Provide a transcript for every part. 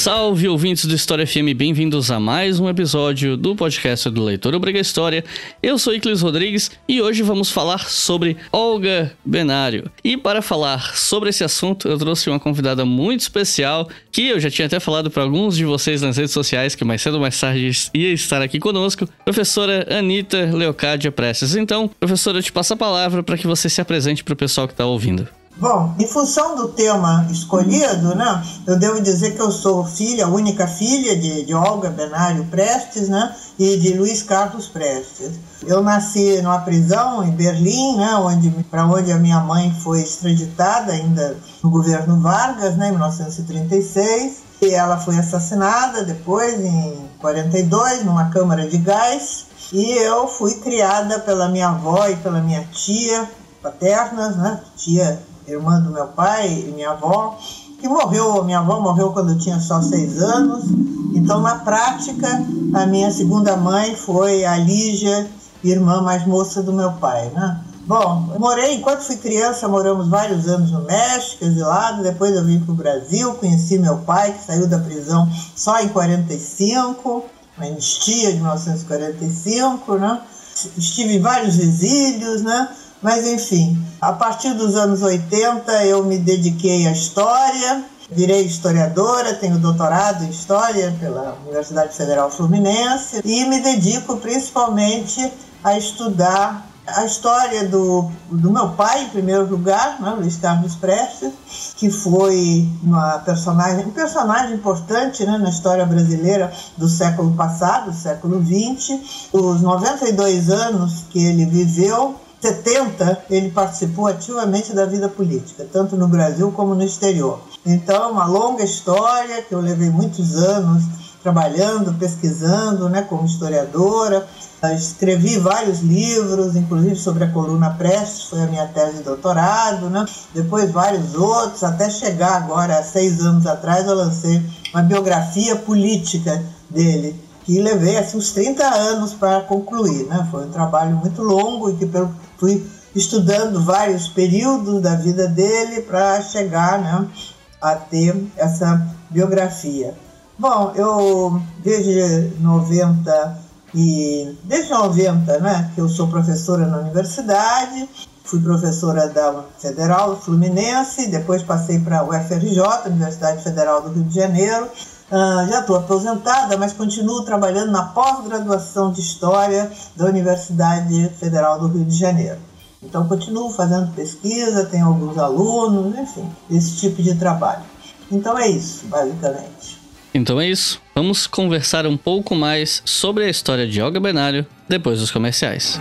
Salve ouvintes do História FM, bem-vindos a mais um episódio do podcast do Leitor Obriga História. Eu sou Iclis Rodrigues e hoje vamos falar sobre Olga Benário. E para falar sobre esse assunto, eu trouxe uma convidada muito especial que eu já tinha até falado para alguns de vocês nas redes sociais que mais cedo ou mais tarde ia estar aqui conosco, professora Anitta Leocádia Prestes. Então, professora, eu te passo a palavra para que você se apresente para o pessoal que está ouvindo. Bom, em função do tema escolhido, né, eu devo dizer que eu sou filha, única filha de, de Olga Benário Prestes né, e de Luiz Carlos Prestes. Eu nasci numa prisão em Berlim, né, onde, para onde a minha mãe foi extraditada ainda no governo Vargas, né, em 1936. E ela foi assassinada depois, em 42, numa câmara de gás. E eu fui criada pela minha avó e pela minha tia paternas, né, tia irmã do meu pai e minha avó, que morreu, minha avó morreu quando eu tinha só seis anos. Então, na prática, a minha segunda mãe foi a Lígia, irmã mais moça do meu pai, né? Bom, morei, enquanto fui criança, moramos vários anos no México, exilado. Depois eu vim para o Brasil, conheci meu pai, que saiu da prisão só em 45, uma anistia de 1945, né? Estive em vários exílios, né? Mas enfim, a partir dos anos 80 eu me dediquei à história, virei historiadora, tenho doutorado em história pela Universidade Federal Fluminense e me dedico principalmente a estudar a história do, do meu pai, em primeiro lugar, né, Luiz Carlos Prestes, que foi uma personagem, um personagem importante né, na história brasileira do século passado, século XX. Os 92 anos que ele viveu 70, ele participou ativamente da vida política, tanto no Brasil como no exterior. Então, uma longa história que eu levei muitos anos trabalhando, pesquisando, né, como historiadora. Escrevi vários livros, inclusive sobre a coluna Prestes, foi a minha tese de doutorado, né? depois vários outros, até chegar agora, seis anos atrás, eu lancei uma biografia política dele, que levei assim, uns 30 anos para concluir. Né? Foi um trabalho muito longo e que, pelo fui estudando vários períodos da vida dele para chegar né, a ter essa biografia. Bom, eu desde 90 e desde 90, né, que eu sou professora na universidade, fui professora da Federal Fluminense, depois passei para a UFRJ, Universidade Federal do Rio de Janeiro. Uh, já estou aposentada, mas continuo trabalhando na pós-graduação de História da Universidade Federal do Rio de Janeiro. Então, continuo fazendo pesquisa, tenho alguns alunos, enfim, esse tipo de trabalho. Então, é isso, basicamente. Então é isso. Vamos conversar um pouco mais sobre a história de Olga Benário depois dos comerciais.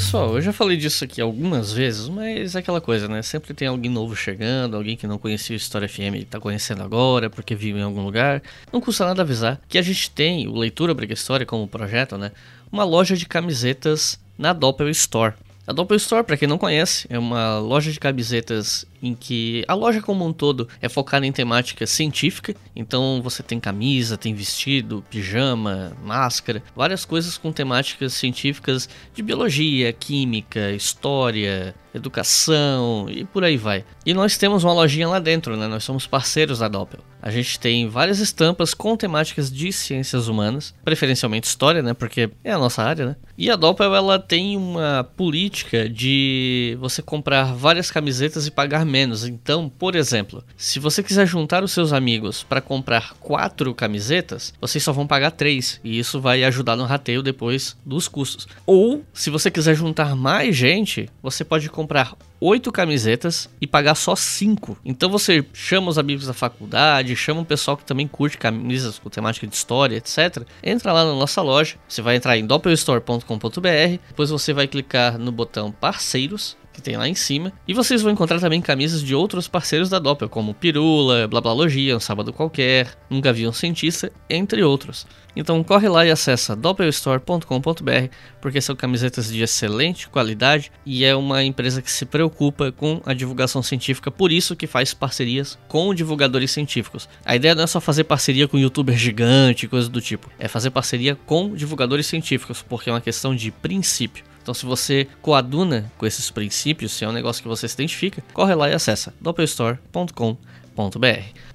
Pessoal, eu já falei disso aqui algumas vezes, mas é aquela coisa, né? Sempre tem alguém novo chegando, alguém que não conhecia o História FM e tá conhecendo agora porque viu em algum lugar. Não custa nada avisar que a gente tem o Leitura Briga História como projeto, né? Uma loja de camisetas na Doppel Store. A Doppel Store, para quem não conhece, é uma loja de camisetas em que a loja como um todo é focada em temática científica. Então você tem camisa, tem vestido, pijama, máscara, várias coisas com temáticas científicas de biologia, química, história, educação e por aí vai. E nós temos uma lojinha lá dentro, né? Nós somos parceiros da Doppel. A gente tem várias estampas com temáticas de ciências humanas, preferencialmente história, né? Porque é a nossa área, né? E a Doppel ela tem uma política de você comprar várias camisetas e pagar menos. Então, por exemplo, se você quiser juntar os seus amigos para comprar quatro camisetas, vocês só vão pagar três e isso vai ajudar no rateio depois dos custos. Ou, se você quiser juntar mais gente, você pode comprar oito camisetas e pagar só cinco. Então você chama os amigos da faculdade, chama o pessoal que também curte camisas com temática de história, etc. Entra lá na nossa loja, você vai entrar em doppelstore.com.br, depois você vai clicar no botão parceiros, que tem lá em cima. E vocês vão encontrar também camisas de outros parceiros da Doppel, como Pirula, Blablalogia, Um Sábado Qualquer, Nunca Vi um Cientista, entre outros. Então corre lá e acessa doppelstore.com.br porque são camisetas de excelente qualidade e é uma empresa que se preocupa com a divulgação científica, por isso que faz parcerias com divulgadores científicos. A ideia não é só fazer parceria com youtuber gigante, coisa do tipo, é fazer parceria com divulgadores científicos, porque é uma questão de princípio. Então, se você coaduna com esses princípios, se é um negócio que você se identifica, corre lá e acessa doppelstore.com.br.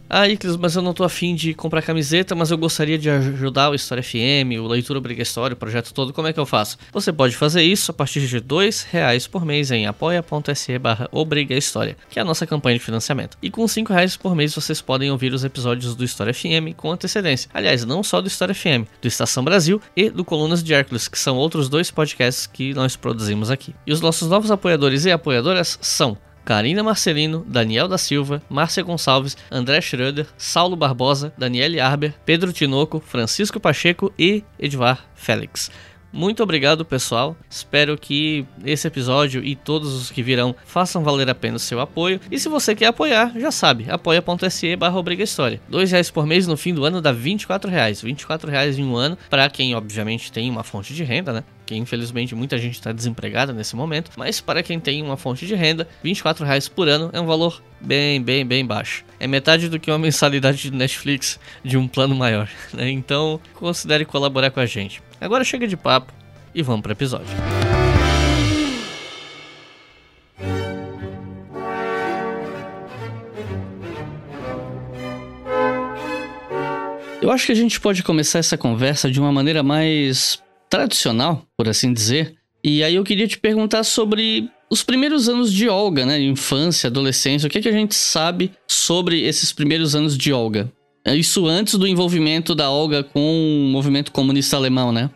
Ah, Iclis, mas eu não tô afim de comprar camiseta, mas eu gostaria de ajudar o História FM, o Leitura Obriga História, o projeto todo, como é que eu faço? Você pode fazer isso a partir de dois reais por mês em apoia.se barra História, que é a nossa campanha de financiamento. E com cinco reais por mês vocês podem ouvir os episódios do História FM com antecedência. Aliás, não só do História FM, do Estação Brasil e do Colunas de Hércules, que são outros dois podcasts que nós produzimos aqui. E os nossos novos apoiadores e apoiadoras são Karina Marcelino, Daniel da Silva, Márcia Gonçalves, André Schroeder, Saulo Barbosa, Daniele Arber, Pedro Tinoco, Francisco Pacheco e Edvar Félix. Muito obrigado, pessoal. Espero que esse episódio e todos os que virão façam valer a pena o seu apoio. E se você quer apoiar, já sabe, apoia.se barra História. Dois reais por mês no fim do ano dá 24 reais. 24 reais em um ano, para quem obviamente tem uma fonte de renda, né? Que infelizmente muita gente está desempregada nesse momento, mas para quem tem uma fonte de renda, 24 reais por ano é um valor bem, bem, bem baixo. É metade do que uma mensalidade de Netflix de um plano maior, né? Então considere colaborar com a gente. Agora chega de papo e vamos para o episódio. Eu acho que a gente pode começar essa conversa de uma maneira mais tradicional, por assim dizer. E aí eu queria te perguntar sobre os primeiros anos de Olga, né? Infância, adolescência. O que, é que a gente sabe sobre esses primeiros anos de Olga? É isso antes do envolvimento da Olga com o movimento comunista alemão, né?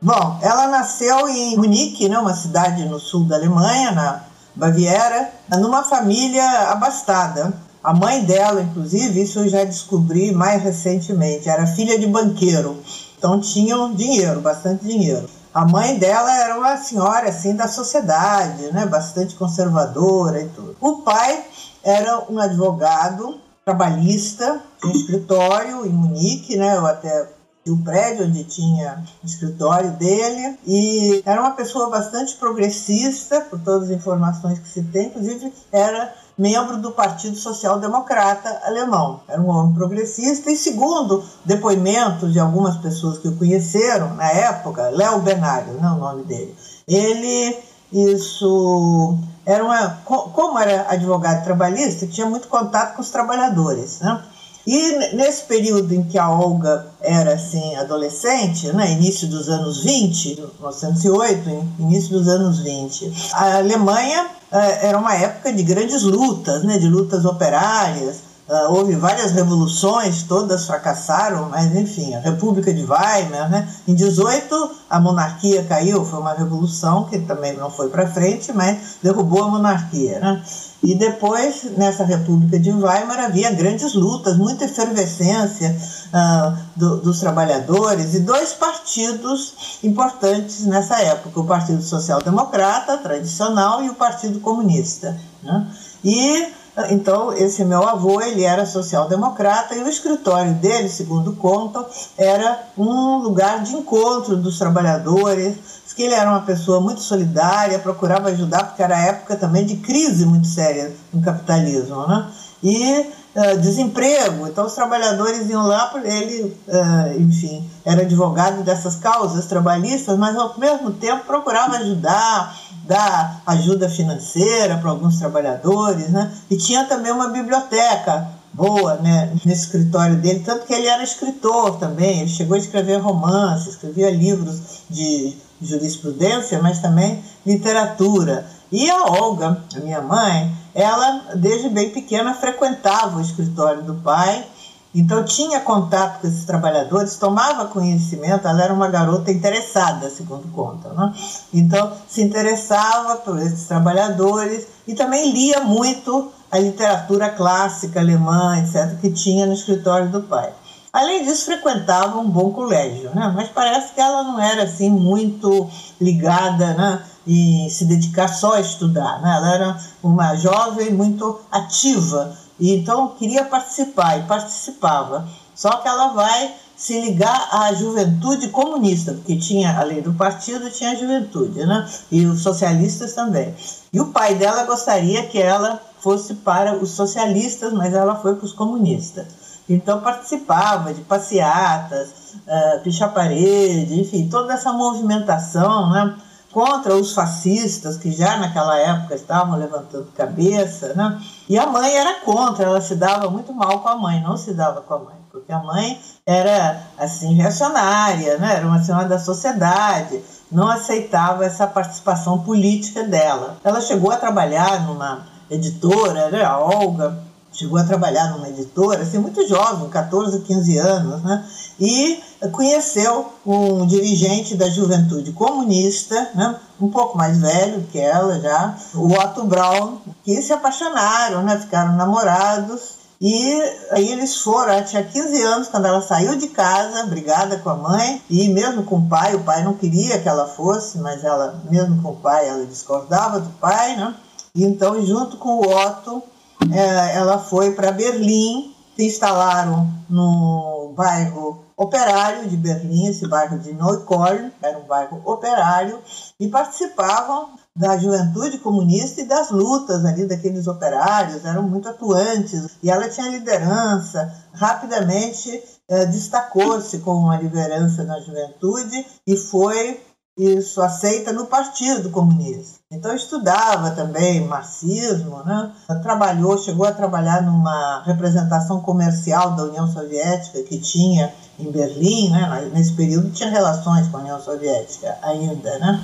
Bom, ela nasceu em Munique, né, uma cidade no sul da Alemanha, na Baviera, numa família abastada. A mãe dela, inclusive, isso eu já descobri mais recentemente, era filha de banqueiro. Então tinham dinheiro, bastante dinheiro. A mãe dela era uma senhora assim da sociedade, né, bastante conservadora e tudo. O pai era um advogado trabalhista, tinha um escritório em Munique, né, eu até o prédio onde tinha o escritório dele e era uma pessoa bastante progressista, por todas as informações que se tem, inclusive era membro do Partido Social Democrata alemão. Era um homem progressista e, segundo depoimentos de algumas pessoas que o conheceram na época, Léo Benário, não é o nome dele, ele isso era uma como era advogado trabalhista tinha muito contato com os trabalhadores, né? E nesse período em que a Olga era assim adolescente, né, início dos anos 20, 1908, início dos anos 20, a Alemanha eh, era uma época de grandes lutas, né, de lutas operárias. Uh, houve várias revoluções, todas fracassaram, mas enfim, a República de Weimar, né? Em 18 a monarquia caiu, foi uma revolução que também não foi para frente, mas derrubou a monarquia, né? E depois, nessa República de Weimar, havia grandes lutas, muita efervescência uh, do, dos trabalhadores e dois partidos importantes nessa época: o Partido Social Democrata, tradicional, e o Partido Comunista. Né? E então, esse meu avô, ele era social-democrata e o escritório dele, segundo contam, era um lugar de encontro dos trabalhadores, que ele era uma pessoa muito solidária, procurava ajudar, porque era época também de crise muito séria no capitalismo, né? E uh, desemprego, então os trabalhadores iam lá, ele, uh, enfim, era advogado dessas causas trabalhistas, mas ao mesmo tempo procurava ajudar, dar ajuda financeira para alguns trabalhadores, né? E tinha também uma biblioteca boa, né, nesse escritório dele, tanto que ele era escritor também, ele chegou a escrever romances, escrevia livros de jurisprudência, mas também literatura. E a Olga, a minha mãe, ela desde bem pequena frequentava o escritório do pai, então tinha contato com esses trabalhadores, tomava conhecimento, ela era uma garota interessada, segundo conta, né? Então se interessava por esses trabalhadores e também lia muito a literatura clássica alemã, etc., que tinha no escritório do pai. Além disso, frequentava um bom colégio, né? mas parece que ela não era assim muito ligada né? e se dedicar só a estudar. Né? Ela era uma jovem muito ativa e então queria participar e participava. Só que ela vai se ligar à juventude comunista, porque tinha, além do partido, tinha a juventude, né? E os socialistas também. E o pai dela gostaria que ela fosse para os socialistas, mas ela foi para os comunistas. Então participava de passeatas, uh, pichar parede, enfim, toda essa movimentação, né? contra os fascistas que já naquela época estavam levantando cabeça, né? E a mãe era contra, ela se dava muito mal com a mãe, não se dava com a mãe, porque a mãe era assim reacionária, né? Era uma senhora da sociedade, não aceitava essa participação política dela. Ela chegou a trabalhar numa editora, né? A Olga chegou a trabalhar numa editora, assim, muito jovem, 14, 15 anos, né? E conheceu um dirigente da juventude comunista, né? um pouco mais velho que ela já, o Otto Braun, que se apaixonaram, né? ficaram namorados. E aí eles foram, ela tinha 15 anos quando ela saiu de casa, brigada com a mãe, e mesmo com o pai, o pai não queria que ela fosse, mas ela, mesmo com o pai, ela discordava do pai, né? E então, junto com o Otto, é, ela foi para Berlim, se instalaram no bairro operário de Berlim, esse bairro de Neukölln, era um bairro operário, e participavam da juventude comunista e das lutas ali daqueles operários, eram muito atuantes, e ela tinha liderança, rapidamente eh, destacou-se como uma liderança na juventude e foi isso aceita no Partido Comunista. Então estudava também marxismo, né? trabalhou, chegou a trabalhar numa representação comercial da União Soviética que tinha em Berlim, né? nesse período tinha relações com a União Soviética ainda, né?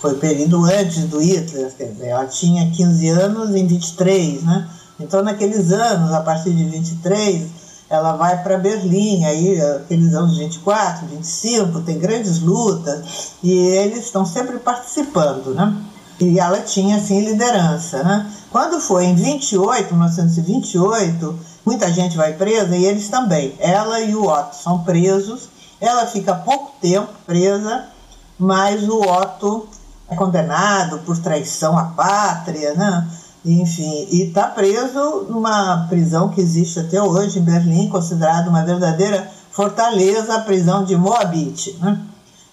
Foi o período antes do Hitler, quer dizer, ela tinha 15 anos em 23, né? Então naqueles anos, a partir de 23, ela vai para Berlim, aí aqueles anos 24, 25, tem grandes lutas e eles estão sempre participando, né? E ela tinha assim liderança, né? Quando foi em 28, 1928, muita gente vai presa e eles também. Ela e o Otto são presos. Ela fica pouco tempo presa, mas o Otto é condenado por traição à pátria, né? enfim, e está preso numa prisão que existe até hoje em Berlim, considerada uma verdadeira fortaleza, a prisão de Moabit. Né?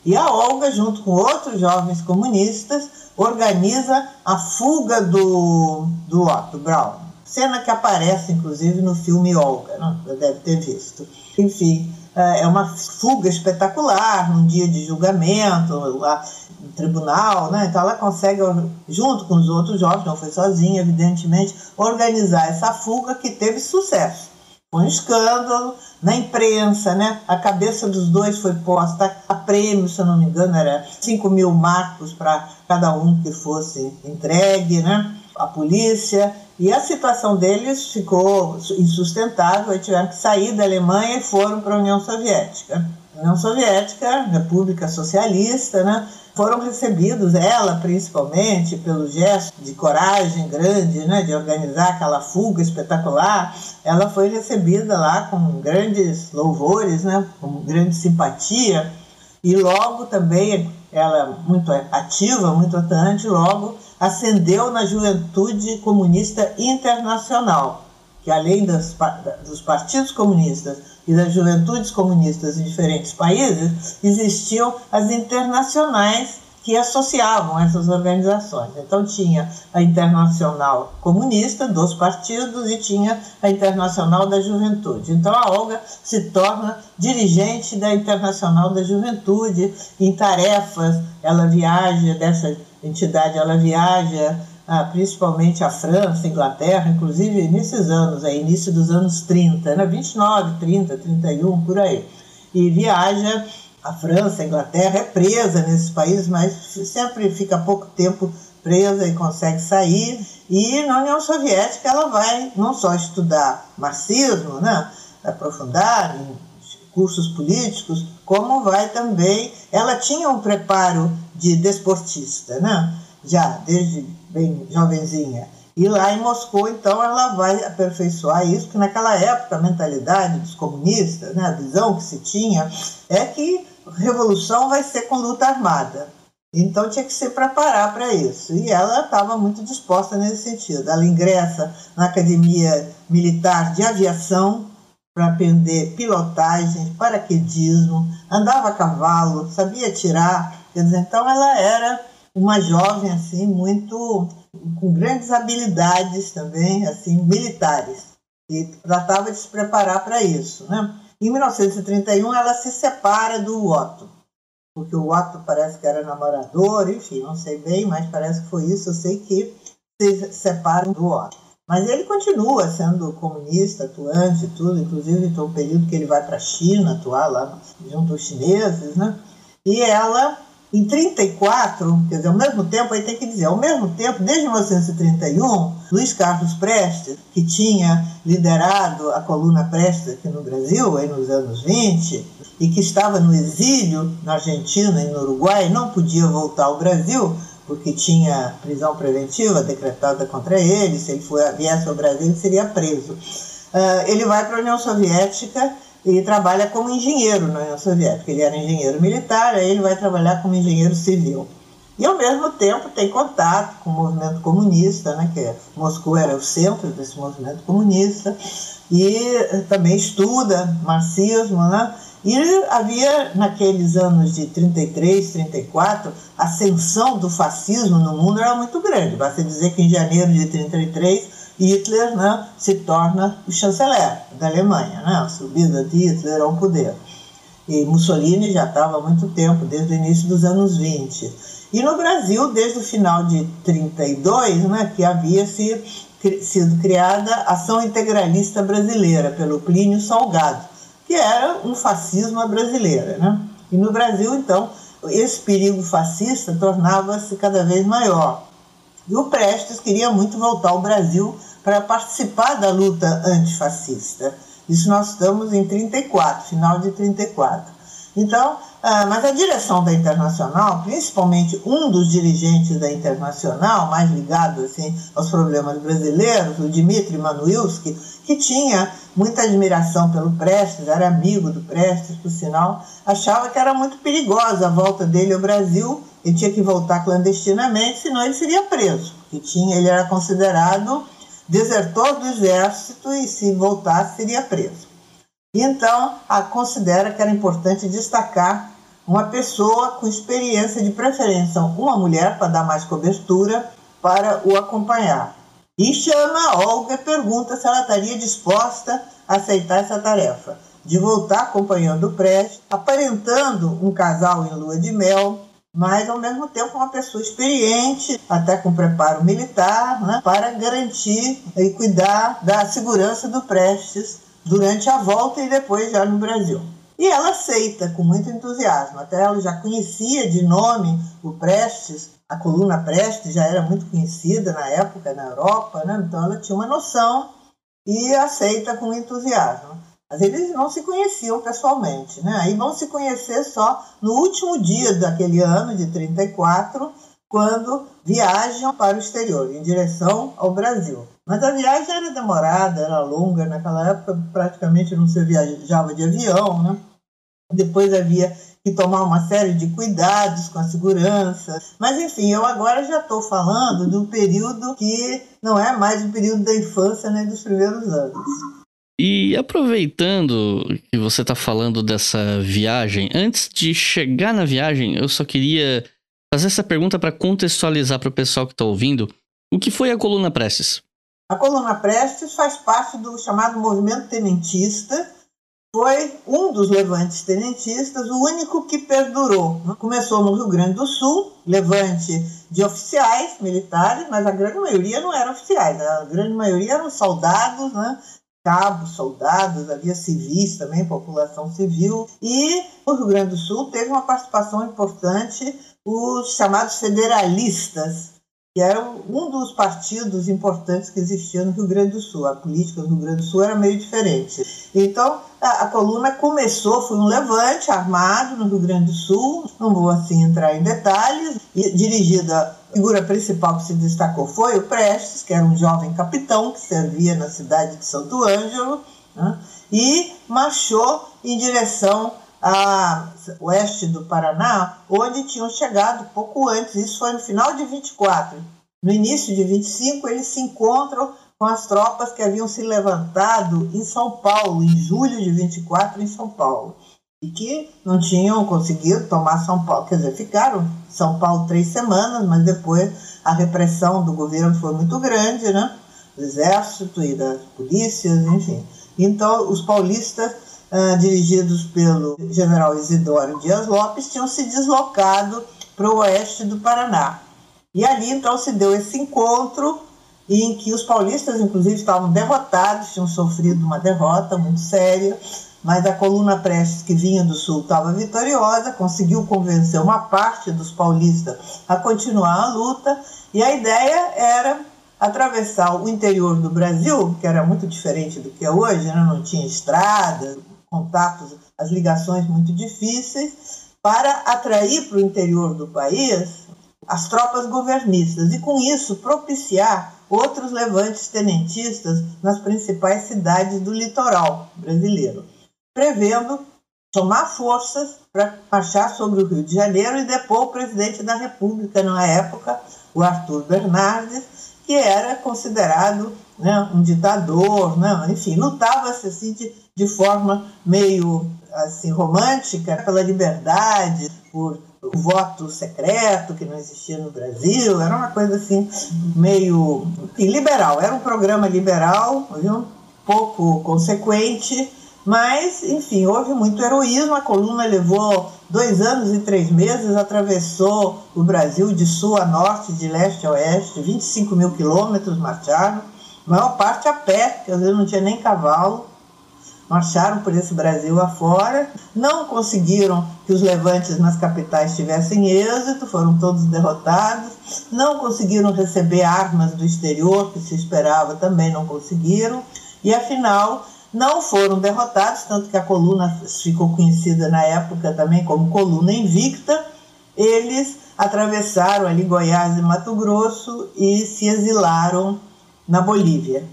E a Olga, junto com outros jovens comunistas, organiza a fuga do, do Otto Braun. Cena que aparece, inclusive, no filme Olga, né? Deve ter visto. Enfim, é, é uma fuga espetacular, num dia de julgamento, lá no tribunal, né? Então ela consegue, junto com os outros jovens, não foi sozinha, evidentemente, organizar essa fuga que teve sucesso. Um escândalo na imprensa, né? A cabeça dos dois foi posta a prêmio, se eu não me engano, era 5 mil marcos para cada um que fosse entregue, né? A polícia e a situação deles ficou insustentável, eles tiveram que sair da Alemanha e foram para a União Soviética. União Soviética, República Socialista, né? Foram recebidos, ela principalmente, pelo gesto de coragem grande, né, de organizar aquela fuga espetacular, ela foi recebida lá com grandes louvores, né, com grande simpatia, e logo também, ela muito ativa, muito atuante, logo ascendeu na Juventude Comunista Internacional, que além das, dos partidos comunistas e das juventudes comunistas em diferentes países, existiam as internacionais que associavam essas organizações. Então tinha a Internacional Comunista dos partidos e tinha a Internacional da Juventude. Então a Olga se torna dirigente da Internacional da Juventude em tarefas, ela viaja dessa entidade, ela viaja ah, principalmente a França, Inglaterra, inclusive nesses anos, aí, início dos anos 30, né? 29, 30, 31, por aí. E viaja a França, a Inglaterra, é presa nesses países, mas sempre fica pouco tempo presa e consegue sair. E na União Soviética ela vai não só estudar marxismo, né? aprofundar em cursos políticos, como vai também. Ela tinha um preparo de desportista, né? Já desde bem jovenzinha. E lá em Moscou, então, ela vai aperfeiçoar isso, porque naquela época a mentalidade dos comunistas, né, a visão que se tinha, é que revolução vai ser com luta armada. Então tinha que se preparar para isso. E ela estava muito disposta nesse sentido. Ela ingressa na Academia Militar de Aviação para aprender pilotagem, paraquedismo, andava a cavalo, sabia tirar. Quer dizer, então ela era uma jovem assim muito com grandes habilidades também, assim, militares. E tratava de se preparar para isso, né? Em 1931 ela se separa do Otto, porque o Otto parece que era namorador, enfim, não sei bem, mas parece que foi isso. Eu sei que se separam do Otto. Mas ele continua sendo comunista, atuante tudo, inclusive tem um período que ele vai para a China atuar lá junto aos chineses, né? E ela em 34, quer dizer, ao mesmo tempo, aí tem que dizer, ao mesmo tempo, desde 1931, Luiz Carlos Prestes, que tinha liderado a coluna Prestes aqui no Brasil, aí nos anos 20, e que estava no exílio na Argentina e no Uruguai, não podia voltar ao Brasil, porque tinha prisão preventiva decretada contra ele, se ele viesse ao Brasil, ele seria preso. Uh, ele vai para a União Soviética e trabalha como engenheiro na União Soviética. Ele era engenheiro militar, aí ele vai trabalhar como engenheiro civil. E ao mesmo tempo tem contato com o movimento comunista, né, que Moscou era o centro desse movimento comunista, e também estuda marxismo, né? E havia, naqueles anos de 33, 34, a ascensão do fascismo no mundo era muito grande. Basta dizer que em janeiro de 33 Hitler né, se torna o chanceler da Alemanha, né, a subida de Hitler ao poder. E Mussolini já estava há muito tempo, desde o início dos anos 20. E no Brasil, desde o final de 32, né, que havia se, sido criada a Ação Integralista Brasileira, pelo Plínio Salgado, que era um fascismo à brasileira. Né? E no Brasil, então, esse perigo fascista tornava-se cada vez maior. E o Prestes queria muito voltar ao Brasil para participar da luta antifascista. Isso nós estamos em 34, final de 34. Então, ah, mas a direção da Internacional, principalmente um dos dirigentes da Internacional, mais ligado assim, aos problemas brasileiros, o Dmitry Manuilski, que tinha muita admiração pelo Prestes, era amigo do Prestes, por sinal, achava que era muito perigosa a volta dele ao Brasil ele tinha que voltar clandestinamente, senão ele seria preso, porque tinha, ele era considerado desertor do exército e se voltasse seria preso. Então, a considera que era importante destacar uma pessoa com experiência de preferência, uma mulher para dar mais cobertura para o acompanhar. E chama a Olga e pergunta se ela estaria disposta a aceitar essa tarefa, de voltar acompanhando o Prestes, aparentando um casal em lua de mel, mas ao mesmo tempo uma pessoa experiente, até com preparo militar, né, para garantir e cuidar da segurança do Prestes durante a volta e depois já no Brasil. E ela aceita com muito entusiasmo, até ela já conhecia de nome o Prestes, a coluna Prestes já era muito conhecida na época na Europa, né? então ela tinha uma noção e aceita com entusiasmo. Mas eles não se conheciam pessoalmente, né? Aí vão se conhecer só no último dia daquele ano de 34, quando viajam para o exterior, em direção ao Brasil. Mas a viagem era demorada, era longa, naquela época praticamente não se viajava de avião, né? Depois havia que tomar uma série de cuidados com a segurança. Mas enfim, eu agora já estou falando de um período que não é mais o período da infância nem dos primeiros anos. E aproveitando que você está falando dessa viagem, antes de chegar na viagem, eu só queria fazer essa pergunta para contextualizar para o pessoal que está ouvindo. O que foi a Coluna Prestes? A Coluna Prestes faz parte do chamado movimento tenentista. Foi um dos levantes tenentistas, o único que perdurou. Começou no Rio Grande do Sul, levante de oficiais militares, mas a grande maioria não eram oficiais, a grande maioria eram soldados, né? Cabos, soldados, havia civis também, população civil. E o Rio Grande do Sul teve uma participação importante os chamados federalistas, que eram um dos partidos importantes que existiam no Rio Grande do Sul. A política do Rio Grande do Sul era meio diferente. Então, a, a coluna começou, foi um levante armado no Rio Grande do Sul, não vou assim entrar em detalhes, dirigida A figura principal que se destacou foi o Prestes, que era um jovem capitão que servia na cidade de Santo Ângelo, né? e marchou em direção a oeste do Paraná, onde tinham chegado pouco antes, isso foi no final de 24. No início de 25, eles se encontram com as tropas que haviam se levantado em São Paulo, em julho de 24, em São Paulo, e que não tinham conseguido tomar São Paulo, quer dizer, ficaram São Paulo três semanas, mas depois a repressão do governo foi muito grande, né? Do exército e das polícias, enfim. Então, os paulistas, ah, dirigidos pelo general Isidoro Dias Lopes, tinham se deslocado para o oeste do Paraná. E ali, então, se deu esse encontro em que os paulistas, inclusive, estavam derrotados, tinham sofrido uma derrota muito séria, mas a coluna Prestes, que vinha do sul, estava vitoriosa, conseguiu convencer uma parte dos paulistas a continuar a luta, e a ideia era atravessar o interior do Brasil, que era muito diferente do que é hoje, né? não tinha estrada, contatos, as ligações muito difíceis, para atrair para o interior do país as tropas governistas e, com isso, propiciar outros levantes tenentistas nas principais cidades do litoral brasileiro, prevendo tomar forças para marchar sobre o Rio de Janeiro e depor o presidente da República na época, o Arthur Bernardes, que era considerado né, um ditador, né, enfim, lutava-se assim, de, de forma meio assim romântica pela liberdade, por o voto secreto que não existia no Brasil, era uma coisa assim meio liberal, era um programa liberal, viu? pouco consequente, mas enfim, houve muito heroísmo, a coluna levou dois anos e três meses, atravessou o Brasil de sul a norte, de leste a oeste, 25 mil quilômetros marcharam, maior parte a pé, quer dizer, não tinha nem cavalo, marcharam por esse Brasil afora, não conseguiram que os levantes nas capitais tivessem êxito, foram todos derrotados, não conseguiram receber armas do exterior, que se esperava também não conseguiram, e afinal não foram derrotados, tanto que a coluna ficou conhecida na época também como coluna invicta, eles atravessaram ali Goiás e Mato Grosso e se exilaram na Bolívia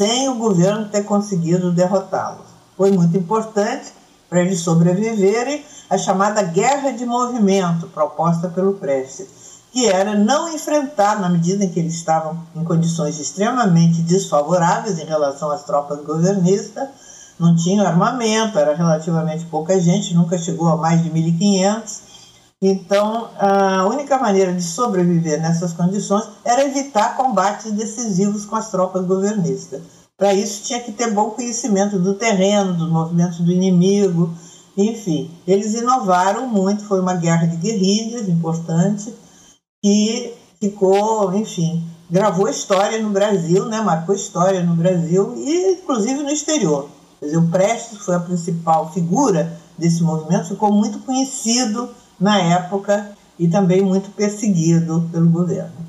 sem o governo ter conseguido derrotá-los. Foi muito importante para eles sobreviverem a chamada guerra de movimento proposta pelo Prestes, que era não enfrentar, na medida em que eles estavam em condições extremamente desfavoráveis em relação às tropas governistas, não tinham armamento, era relativamente pouca gente, nunca chegou a mais de 1.500. Então, a única maneira de sobreviver nessas condições era evitar combates decisivos com as tropas governistas. Para isso, tinha que ter bom conhecimento do terreno, dos movimentos do inimigo, enfim. Eles inovaram muito, foi uma guerra de guerrilhas importante, que ficou, enfim, gravou história no Brasil, né, marcou história no Brasil e, inclusive, no exterior. Quer dizer, o Prestes foi a principal figura desse movimento, ficou muito conhecido na época e também muito perseguido pelo governo.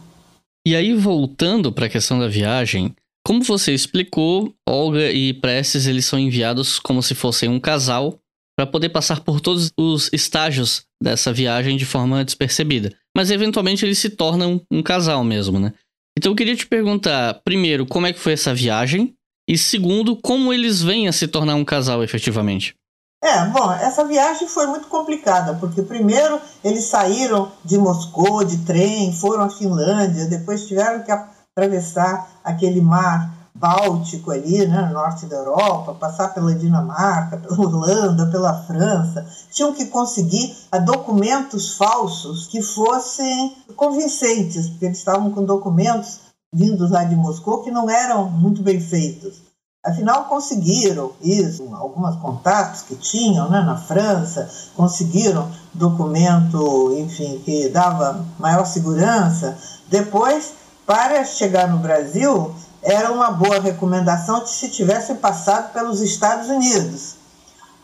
E aí, voltando para a questão da viagem, como você explicou, Olga e Prestes eles são enviados como se fossem um casal para poder passar por todos os estágios dessa viagem de forma despercebida. Mas eventualmente eles se tornam um casal mesmo, né? Então eu queria te perguntar, primeiro, como é que foi essa viagem? E segundo, como eles vêm a se tornar um casal efetivamente? É, bom, essa viagem foi muito complicada, porque primeiro eles saíram de Moscou de trem, foram à Finlândia, depois tiveram que atravessar aquele mar Báltico ali, né, no norte da Europa, passar pela Dinamarca, pela Holanda, pela França, tinham que conseguir documentos falsos que fossem convincentes, porque eles estavam com documentos vindos lá de Moscou que não eram muito bem feitos. Afinal, conseguiram isso, alguns contatos que tinham né, na França, conseguiram documento, enfim, que dava maior segurança. Depois, para chegar no Brasil, era uma boa recomendação que se tivessem passado pelos Estados Unidos.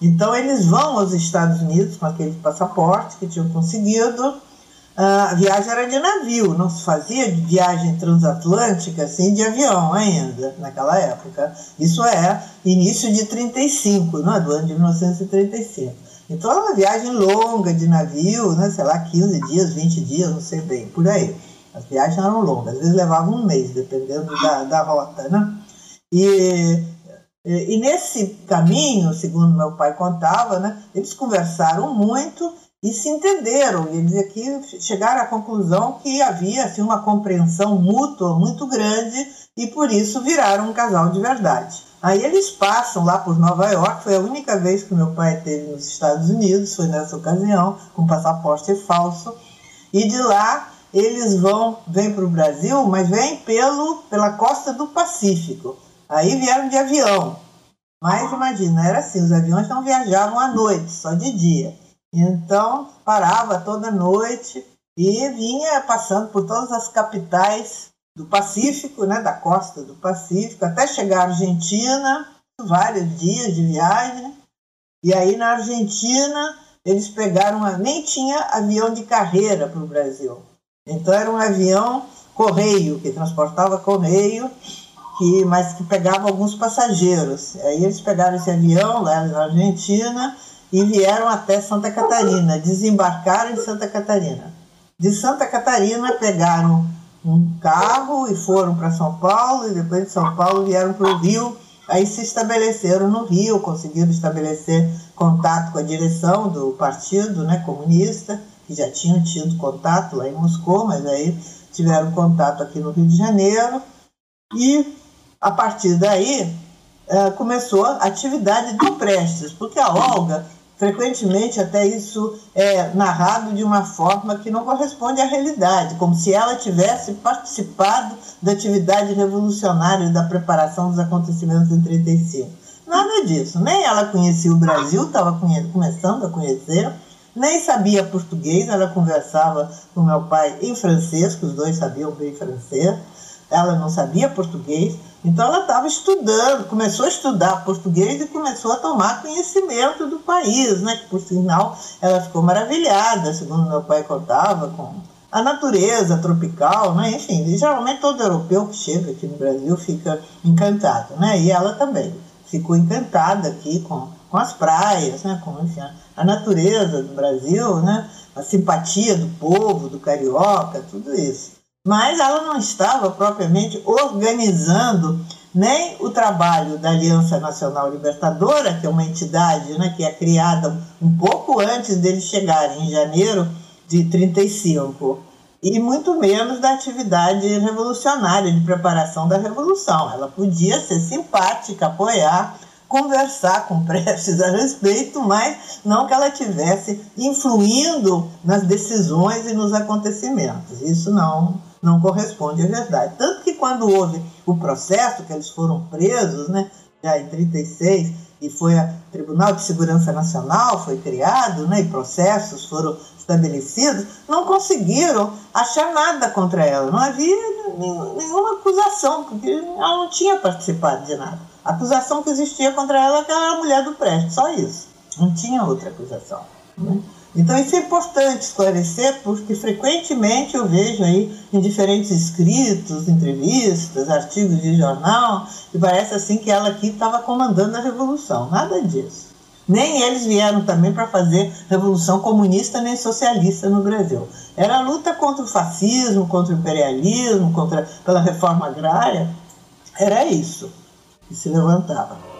Então, eles vão aos Estados Unidos com aquele passaporte que tinham conseguido a viagem era de navio, não se fazia viagem transatlântica assim de avião ainda, naquela época. Isso é início de 35, não é? do ano de 1935. Então era uma viagem longa de navio, né? sei lá, 15 dias, 20 dias, não sei bem, por aí. As viagens eram longas, às vezes levavam um mês, dependendo da, da rota, né? E, e nesse caminho, segundo meu pai contava, né, eles conversaram muito e se entenderam. E ele dizia que chegaram à conclusão que havia assim, uma compreensão mútua muito grande e por isso viraram um casal de verdade. Aí eles passam lá por Nova York, foi a única vez que meu pai esteve nos Estados Unidos, foi nessa ocasião, com passaporte falso. E de lá eles vão, vêm para o Brasil, mas vêm pelo, pela costa do Pacífico. Aí vieram de avião. Mas imagina, era assim, os aviões não viajavam à noite, só de dia. Então parava toda noite e vinha passando por todas as capitais do Pacífico, né, da costa do Pacífico, até chegar à Argentina, vários dias de viagem. E aí na Argentina eles pegaram, uma, nem tinha avião de carreira para o Brasil. Então era um avião correio, que transportava correio, que, mas que pegava alguns passageiros. Aí eles pegaram esse avião lá na Argentina e vieram até Santa Catarina, desembarcaram em Santa Catarina. De Santa Catarina pegaram um carro e foram para São Paulo, e depois de São Paulo vieram para o Rio, aí se estabeleceram no Rio, conseguiram estabelecer contato com a direção do partido né, comunista, que já tinham tido contato lá em Moscou, mas aí tiveram contato aqui no Rio de Janeiro, e a partir daí eh, começou a atividade do Prestes, porque a Olga Frequentemente, até isso é narrado de uma forma que não corresponde à realidade, como se ela tivesse participado da atividade revolucionária da preparação dos acontecimentos em 35. Nada disso. Nem ela conhecia o Brasil, estava começando a conhecer, nem sabia português, ela conversava com meu pai em francês, que os dois sabiam bem francês, ela não sabia português, então ela estava estudando, começou a estudar português e começou a tomar conhecimento do país, né? Por sinal ela ficou maravilhada, segundo meu pai contava, com a natureza tropical, né? Enfim, geralmente todo europeu que chega aqui no Brasil fica encantado, né? E ela também ficou encantada aqui com, com as praias, né? Com enfim, a natureza do Brasil, né? A simpatia do povo, do carioca, tudo isso mas ela não estava propriamente organizando nem o trabalho da Aliança Nacional Libertadora, que é uma entidade né, que é criada um pouco antes deles chegarem, em janeiro de 35, e muito menos da atividade revolucionária de preparação da revolução. Ela podia ser simpática, apoiar, conversar com Prestes a respeito, mas não que ela tivesse influindo nas decisões e nos acontecimentos. Isso não não corresponde à verdade. Tanto que quando houve o processo, que eles foram presos, né, já em 36, e foi o Tribunal de Segurança Nacional, foi criado, né, e processos foram estabelecidos, não conseguiram achar nada contra ela. Não havia nenhuma acusação, porque ela não tinha participado de nada. A acusação que existia contra ela é que ela era mulher do Prestes, só isso. Não tinha outra acusação. Né? Então isso é importante esclarecer, porque frequentemente eu vejo aí em diferentes escritos, entrevistas, artigos de jornal, e parece assim que ela aqui estava comandando a revolução. Nada disso. Nem eles vieram também para fazer revolução comunista nem socialista no Brasil. Era a luta contra o fascismo, contra o imperialismo, contra pela reforma agrária. Era isso que se levantava.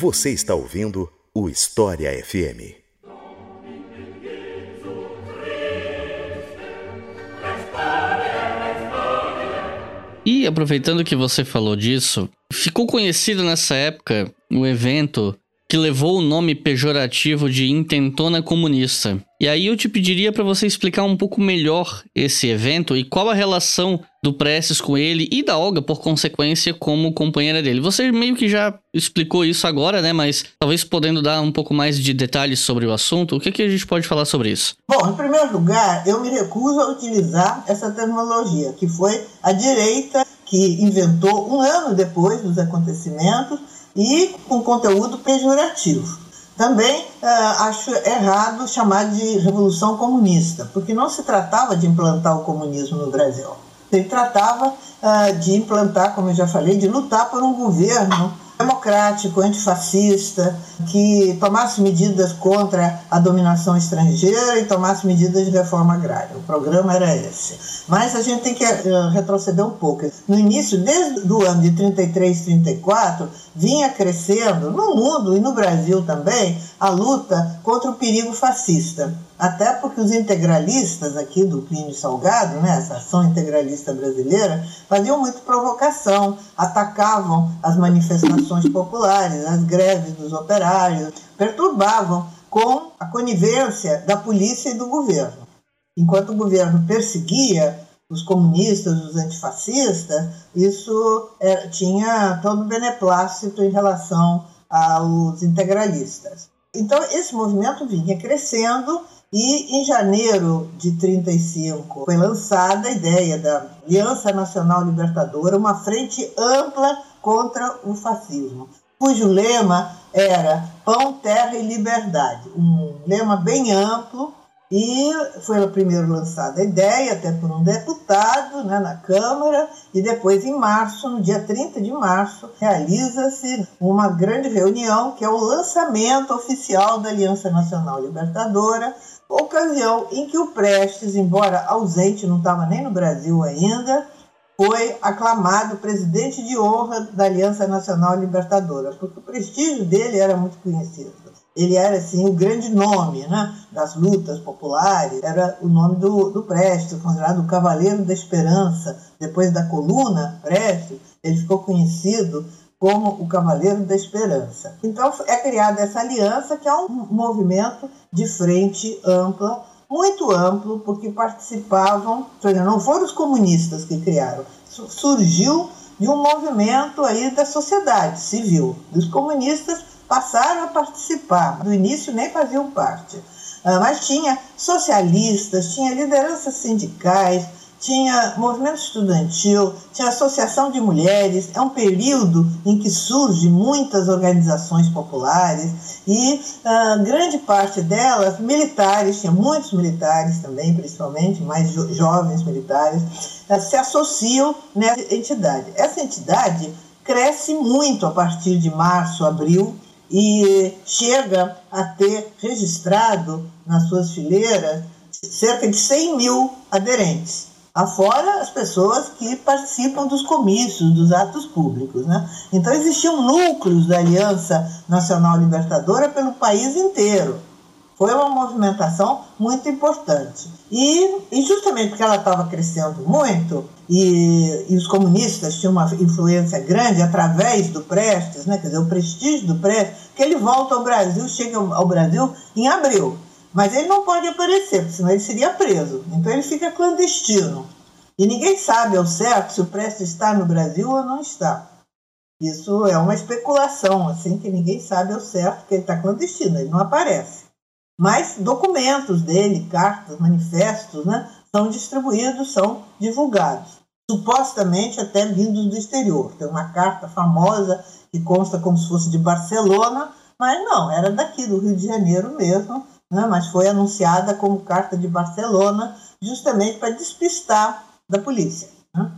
Você está ouvindo o História FM. E aproveitando que você falou disso, ficou conhecido nessa época o evento que levou o nome pejorativo de intentona comunista. E aí eu te pediria para você explicar um pouco melhor esse evento e qual a relação do Prestes com ele e da Olga, por consequência, como companheira dele. Você meio que já explicou isso agora, né? Mas talvez podendo dar um pouco mais de detalhes sobre o assunto, o que, que a gente pode falar sobre isso? Bom, em primeiro lugar, eu me recuso a utilizar essa terminologia, que foi a direita que inventou um ano depois dos acontecimentos e com conteúdo pejorativo. Também uh, acho errado chamar de revolução comunista, porque não se tratava de implantar o comunismo no Brasil. Se tratava uh, de implantar, como eu já falei, de lutar por um governo democrático, antifascista, que tomasse medidas contra a dominação estrangeira e tomasse medidas de reforma agrária. O programa era esse. Mas a gente tem que uh, retroceder um pouco. No início, desde o ano de 33, 34, vinha crescendo no mundo e no Brasil também a luta contra o perigo fascista. Até porque os integralistas aqui do Plínio Salgado, né, essa ação integralista brasileira, faziam muito provocação, atacavam as manifestações populares, as greves dos operários, perturbavam com a conivência da polícia e do governo. Enquanto o governo perseguia os comunistas, os antifascistas, isso é, tinha todo o beneplácito em relação aos integralistas. Então, esse movimento vinha crescendo e em janeiro de 35 foi lançada a ideia da Aliança Nacional Libertadora, uma frente ampla contra o fascismo, cujo lema era Pão, Terra e Liberdade, um lema bem amplo e foi primeiro lançada a ideia, até por um deputado né, na Câmara, e depois, em março, no dia 30 de março, realiza-se uma grande reunião, que é o lançamento oficial da Aliança Nacional Libertadora, ocasião em que o Prestes, embora ausente, não estava nem no Brasil ainda, foi aclamado presidente de honra da Aliança Nacional Libertadora, porque o prestígio dele era muito conhecido. Ele era assim o grande nome né, das lutas populares, era o nome do, do Prestes, considerado o Cavaleiro da Esperança. Depois da coluna Prestes, ele ficou conhecido como o Cavaleiro da Esperança. Então é criada essa aliança, que é um movimento de frente ampla, muito amplo, porque participavam, não foram os comunistas que criaram, surgiu de um movimento aí da sociedade civil. Os comunistas passaram a participar, no início nem faziam parte, ah, mas tinha socialistas, tinha lideranças sindicais, tinha movimento estudantil, tinha associação de mulheres. É um período em que surgem muitas organizações populares e uh, grande parte delas militares, tinha muitos militares também, principalmente, mais jo jovens militares, uh, se associam nessa entidade. Essa entidade cresce muito a partir de março, abril, e chega a ter registrado nas suas fileiras cerca de 100 mil aderentes afora as pessoas que participam dos comícios, dos atos públicos. Né? Então existiam núcleos da Aliança Nacional Libertadora pelo país inteiro. Foi uma movimentação muito importante. E, e justamente porque ela estava crescendo muito, e, e, os comunistas tinham uma influência grande através do Prestes, né? quer dizer, o prestígio do Prestes, que ele volta ao Brasil, chega ao Brasil em abril mas ele não pode aparecer, senão ele seria preso. Então ele fica clandestino. E ninguém sabe ao certo se o Prestes está no Brasil ou não está. Isso é uma especulação, assim, que ninguém sabe ao certo que ele está clandestino, ele não aparece. Mas documentos dele, cartas, manifestos, né, são distribuídos, são divulgados. Supostamente até vindos do exterior. Tem uma carta famosa que consta como se fosse de Barcelona, mas não, era daqui do Rio de Janeiro mesmo, né, mas foi anunciada como Carta de Barcelona, justamente para despistar da polícia. Né?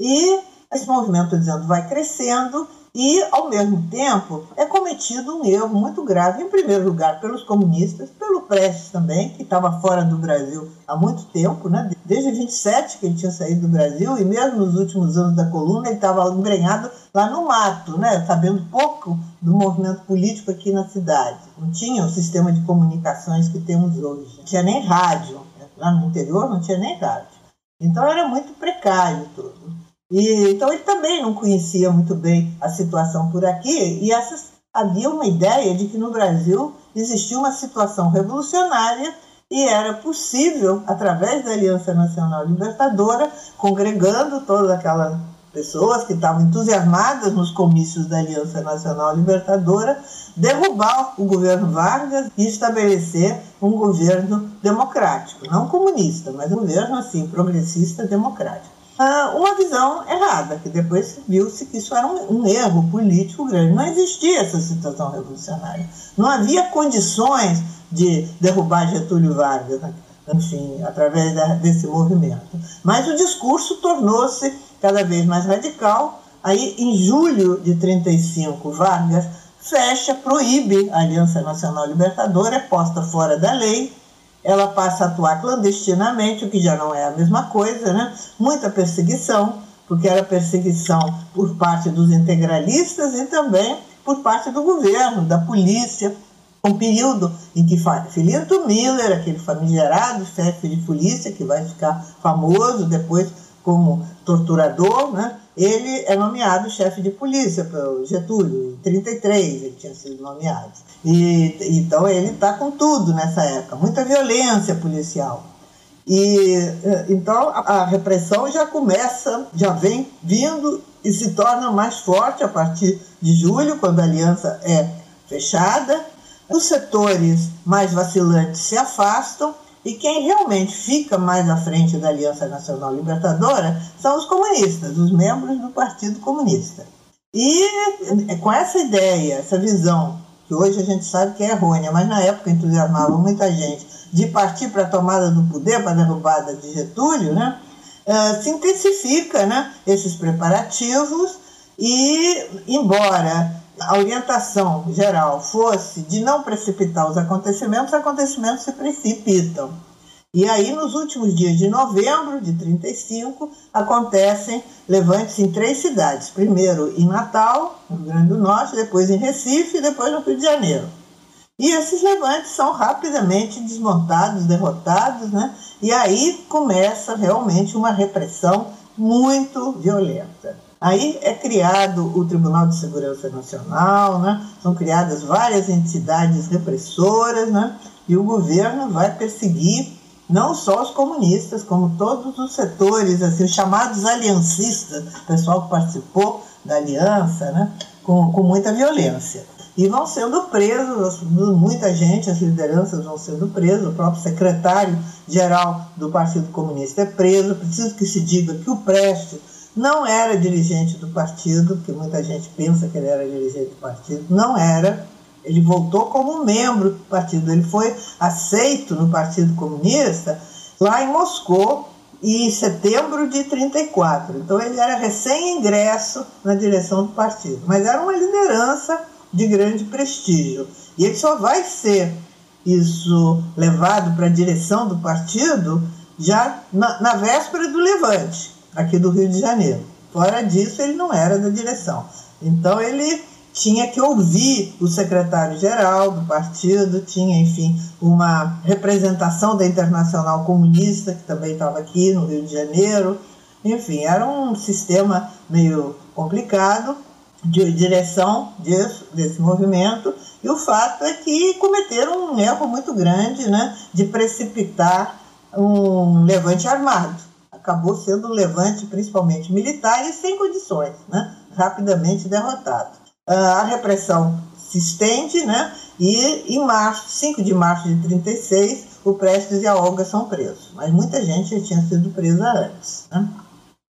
E esse movimento, dizendo, vai crescendo e, ao mesmo tempo, é cometido um erro muito grave, em primeiro lugar, pelos comunistas, pelo Prestes também, que estava fora do Brasil há muito tempo, né? desde 27 que ele tinha saído do Brasil, e mesmo nos últimos anos da coluna, ele estava embrenhado lá no mato, né? sabendo pouco do movimento político aqui na cidade. Não tinha o sistema de comunicações que temos hoje, não tinha nem rádio. Lá no interior não tinha nem rádio. Então era muito precário tudo. E, então ele também não conhecia muito bem a situação por aqui e essas, havia uma ideia de que no Brasil existia uma situação revolucionária e era possível, através da Aliança Nacional Libertadora, congregando todas aquelas pessoas que estavam entusiasmadas nos comícios da Aliança Nacional Libertadora, derrubar o governo Vargas e estabelecer um governo democrático, não comunista, mas um governo assim progressista democrático. Ah, uma visão errada, que depois viu-se que isso era um, um, erro político grande. Não existia essa situação revolucionária. Não havia condições de derrubar Getúlio Vargas, enfim, através da, desse movimento. Mas o discurso tornou-se cada vez mais radical, Aí, em julho de 35, Vargas fecha, proíbe a Aliança Nacional Libertadora, é posta fora da lei, ela passa a atuar clandestinamente, o que já não é a mesma coisa, né? Muita perseguição, porque era perseguição por parte dos integralistas e também por parte do governo, da polícia, um período em que Filinto Miller, aquele famigerado chefe de polícia que vai ficar famoso depois como torturador, né? ele é nomeado chefe de polícia pelo Getúlio, em 33 ele tinha sido nomeado. E, então ele está com tudo nessa época, muita violência policial. E então a repressão já começa, já vem vindo e se torna mais forte a partir de julho, quando a aliança é fechada. Os setores mais vacilantes se afastam e quem realmente fica mais à frente da Aliança Nacional Libertadora são os comunistas, os membros do Partido Comunista. E é, com essa ideia, essa visão, que hoje a gente sabe que é errônea, mas na época entusiasmava muita gente, de partir para a tomada do poder, para a derrubada de Getúlio, né? Uh, se intensifica né, esses preparativos e, embora a orientação geral fosse de não precipitar os acontecimentos, os acontecimentos se precipitam. E aí, nos últimos dias de novembro de 35, acontecem levantes em três cidades. Primeiro em Natal, no Rio Grande do Norte, depois em Recife e depois no Rio de Janeiro. E esses levantes são rapidamente desmontados, derrotados, né? e aí começa realmente uma repressão muito violenta. Aí é criado o Tribunal de Segurança Nacional, né? são criadas várias entidades repressoras, né? e o governo vai perseguir não só os comunistas, como todos os setores, assim, os chamados aliancistas, o pessoal que participou da aliança, né? com, com muita violência. E vão sendo presos, muita gente, as lideranças vão sendo presas, o próprio secretário-geral do Partido Comunista é preso. Preciso que se diga que o Prestes não era dirigente do partido, porque muita gente pensa que ele era dirigente do partido, não era. Ele voltou como membro do partido, ele foi aceito no Partido Comunista lá em Moscou em setembro de 34. Então ele era recém-ingresso na direção do partido, mas era uma liderança de grande prestígio. E ele só vai ser isso levado para a direção do partido já na, na véspera do levante aqui do Rio de Janeiro. Fora disso, ele não era da direção. Então, ele tinha que ouvir o secretário-geral do partido, tinha, enfim, uma representação da Internacional Comunista, que também estava aqui no Rio de Janeiro. Enfim, era um sistema meio complicado de direção disso, desse movimento. E o fato é que cometeram um erro muito grande né, de precipitar um levante armado acabou sendo um levante principalmente militar e sem condições, né? rapidamente derrotado. Ah, a repressão se estende né? e em março, 5 de março de 36, o Prestes e a Olga são presos, mas muita gente já tinha sido presa antes. Né?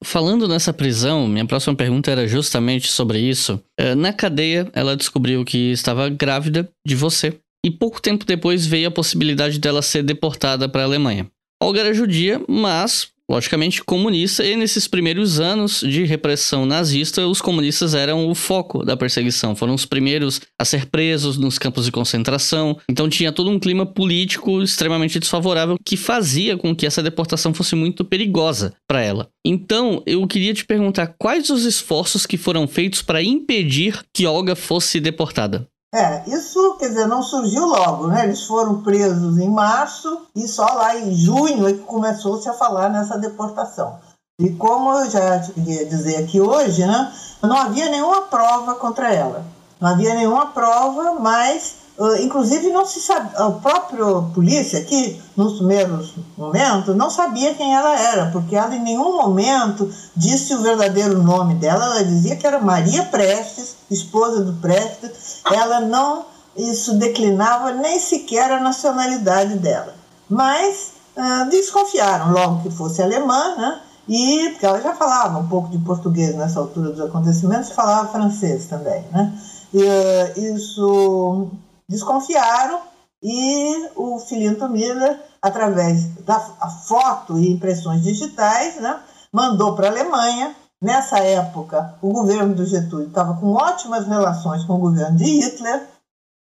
Falando nessa prisão, minha próxima pergunta era justamente sobre isso. Eh, na cadeia, ela descobriu que estava grávida de você. E pouco tempo depois veio a possibilidade dela ser deportada para a Alemanha. Olga era judia, mas logicamente comunista, e nesses primeiros anos de repressão nazista, os comunistas eram o foco da perseguição, foram os primeiros a ser presos nos campos de concentração, então tinha todo um clima político extremamente desfavorável que fazia com que essa deportação fosse muito perigosa para ela. Então, eu queria te perguntar quais os esforços que foram feitos para impedir que Olga fosse deportada? É, isso, quer dizer, não surgiu logo, né? Eles foram presos em março e só lá em junho é que começou-se a falar nessa deportação. E como eu já queria dizer aqui hoje, né? Não havia nenhuma prova contra ela. Não havia nenhuma prova, mas Uh, inclusive não se sabe, o próprio polícia aqui nos primeiros momentos não sabia quem ela era, porque ela em nenhum momento disse o verdadeiro nome dela, ela dizia que era Maria Prestes, esposa do Prestes, ela não isso declinava nem sequer a nacionalidade dela. Mas uh, desconfiaram logo que fosse alemã, né? E porque ela já falava um pouco de português nessa altura dos acontecimentos, falava francês também, né? Uh, isso desconfiaram e o Filinto Miller, através da foto e impressões digitais, né, mandou para a Alemanha Nessa época, o governo do Getúlio estava com ótimas relações com o governo de Hitler,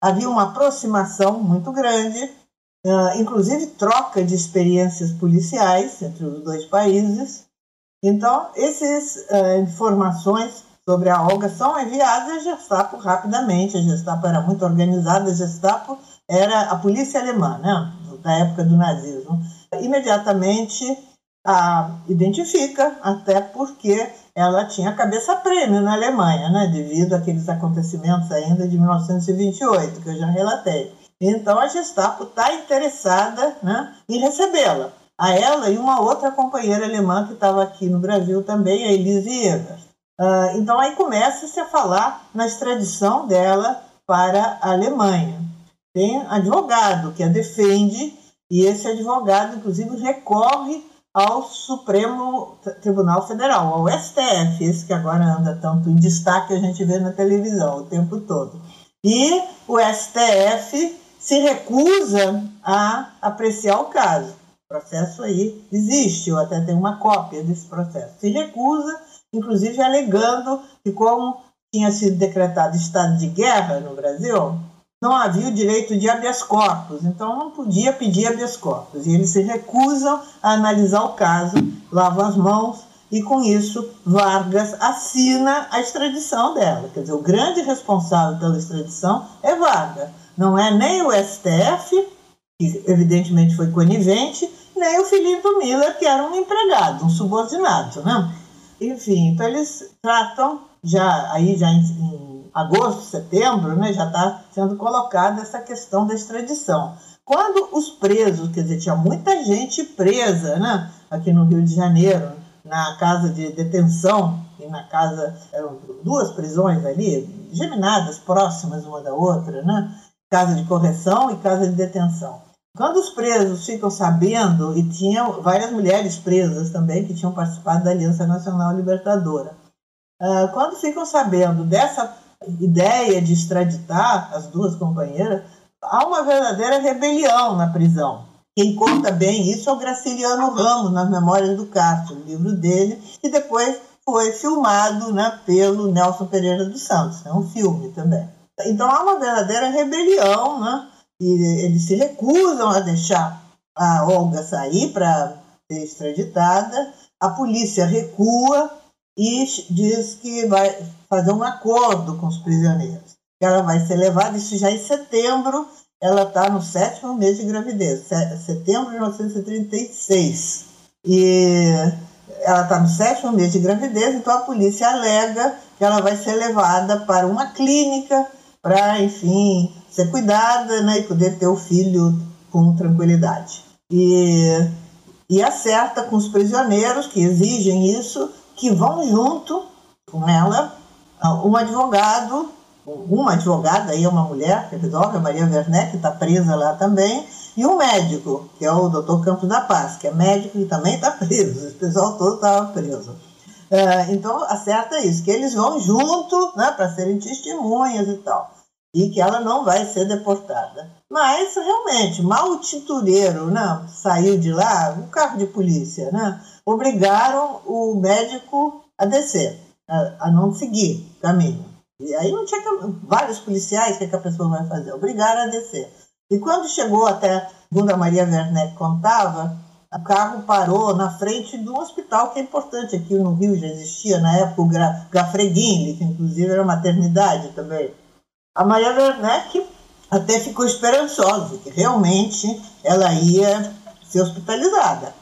havia uma aproximação muito grande, inclusive troca de experiências policiais entre os dois países. Então, essas informações sobre a Olga são enviadas à Gestapo rapidamente. A Gestapo era muito organizada, a Gestapo era a polícia alemã, né, da época do nazismo. Imediatamente a identifica, até porque ela tinha cabeça prêmio na Alemanha, né, devido àqueles acontecimentos ainda de 1928, que eu já relatei. Então a Gestapo está interessada né, em recebê-la, a ela e uma outra companheira alemã que estava aqui no Brasil também, a Elise Evers. Uh, então aí começa-se a falar na extradição dela para a Alemanha. Tem advogado que a defende e esse advogado, inclusive, recorre ao Supremo Tribunal Federal, ao STF, esse que agora anda tanto em destaque, a gente vê na televisão o tempo todo. E o STF se recusa a apreciar o caso. O processo aí existe, eu até tenho uma cópia desse processo. Se recusa, inclusive alegando que, como tinha sido decretado estado de guerra no Brasil, não havia o direito de habeas corpus, então não podia pedir habeas corpus. E eles se recusam a analisar o caso, lavam as mãos e com isso Vargas assina a extradição dela. Quer dizer, o grande responsável pela extradição é Vargas, não é nem o STF, que evidentemente foi conivente, nem o Felipe Miller, que era um empregado, um subordinado, né? Enfim, então eles tratam já aí já em agosto, setembro, né, já está sendo colocada essa questão da extradição. Quando os presos, quer dizer, tinha muita gente presa né, aqui no Rio de Janeiro, na casa de detenção, e na casa, eram duas prisões ali, geminadas, próximas uma da outra, né? casa de correção e casa de detenção. Quando os presos ficam sabendo, e tinham várias mulheres presas também que tinham participado da Aliança Nacional Libertadora, ah, quando ficam sabendo dessa ideia de extraditar as duas companheiras, há uma verdadeira rebelião na prisão. Quem conta bem isso é o Graciliano Ramos, nas Memórias do Castro, o livro dele, que depois foi filmado né, pelo Nelson Pereira dos Santos, é um filme também. Então há uma verdadeira rebelião, né, e eles se recusam a deixar a Olga sair para ser extraditada, a polícia recua, e diz que vai fazer um acordo com os prisioneiros. Ela vai ser levada, isso já em setembro, ela está no sétimo mês de gravidez, setembro de 1936. E ela está no sétimo mês de gravidez, então a polícia alega que ela vai ser levada para uma clínica para, enfim, ser cuidada né, e poder ter o filho com tranquilidade. E, e acerta com os prisioneiros que exigem isso que vão junto com ela um advogado, uma advogada, aí é uma mulher que resolve, a Maria Werneck, que está presa lá também, e um médico, que é o doutor Campos da Paz, que é médico e também está preso, o pessoal todo estava preso. É, então, acerta isso, que eles vão junto né, para serem testemunhas e tal, e que ela não vai ser deportada. Mas, realmente, mal o tintureiro né, saiu de lá, o carro de polícia, né, obrigaram o médico a descer, a, a não seguir o caminho. E aí não tinha vários policiais, o que, é que a pessoa vai fazer? Obrigaram a descer. E quando chegou até, segundo a Maria Werneck contava, o carro parou na frente um hospital que é importante aqui no Rio, já existia na época o Gafreguinle, que inclusive era maternidade também. A Maria Werneck até ficou esperançosa que realmente ela ia ser hospitalizada.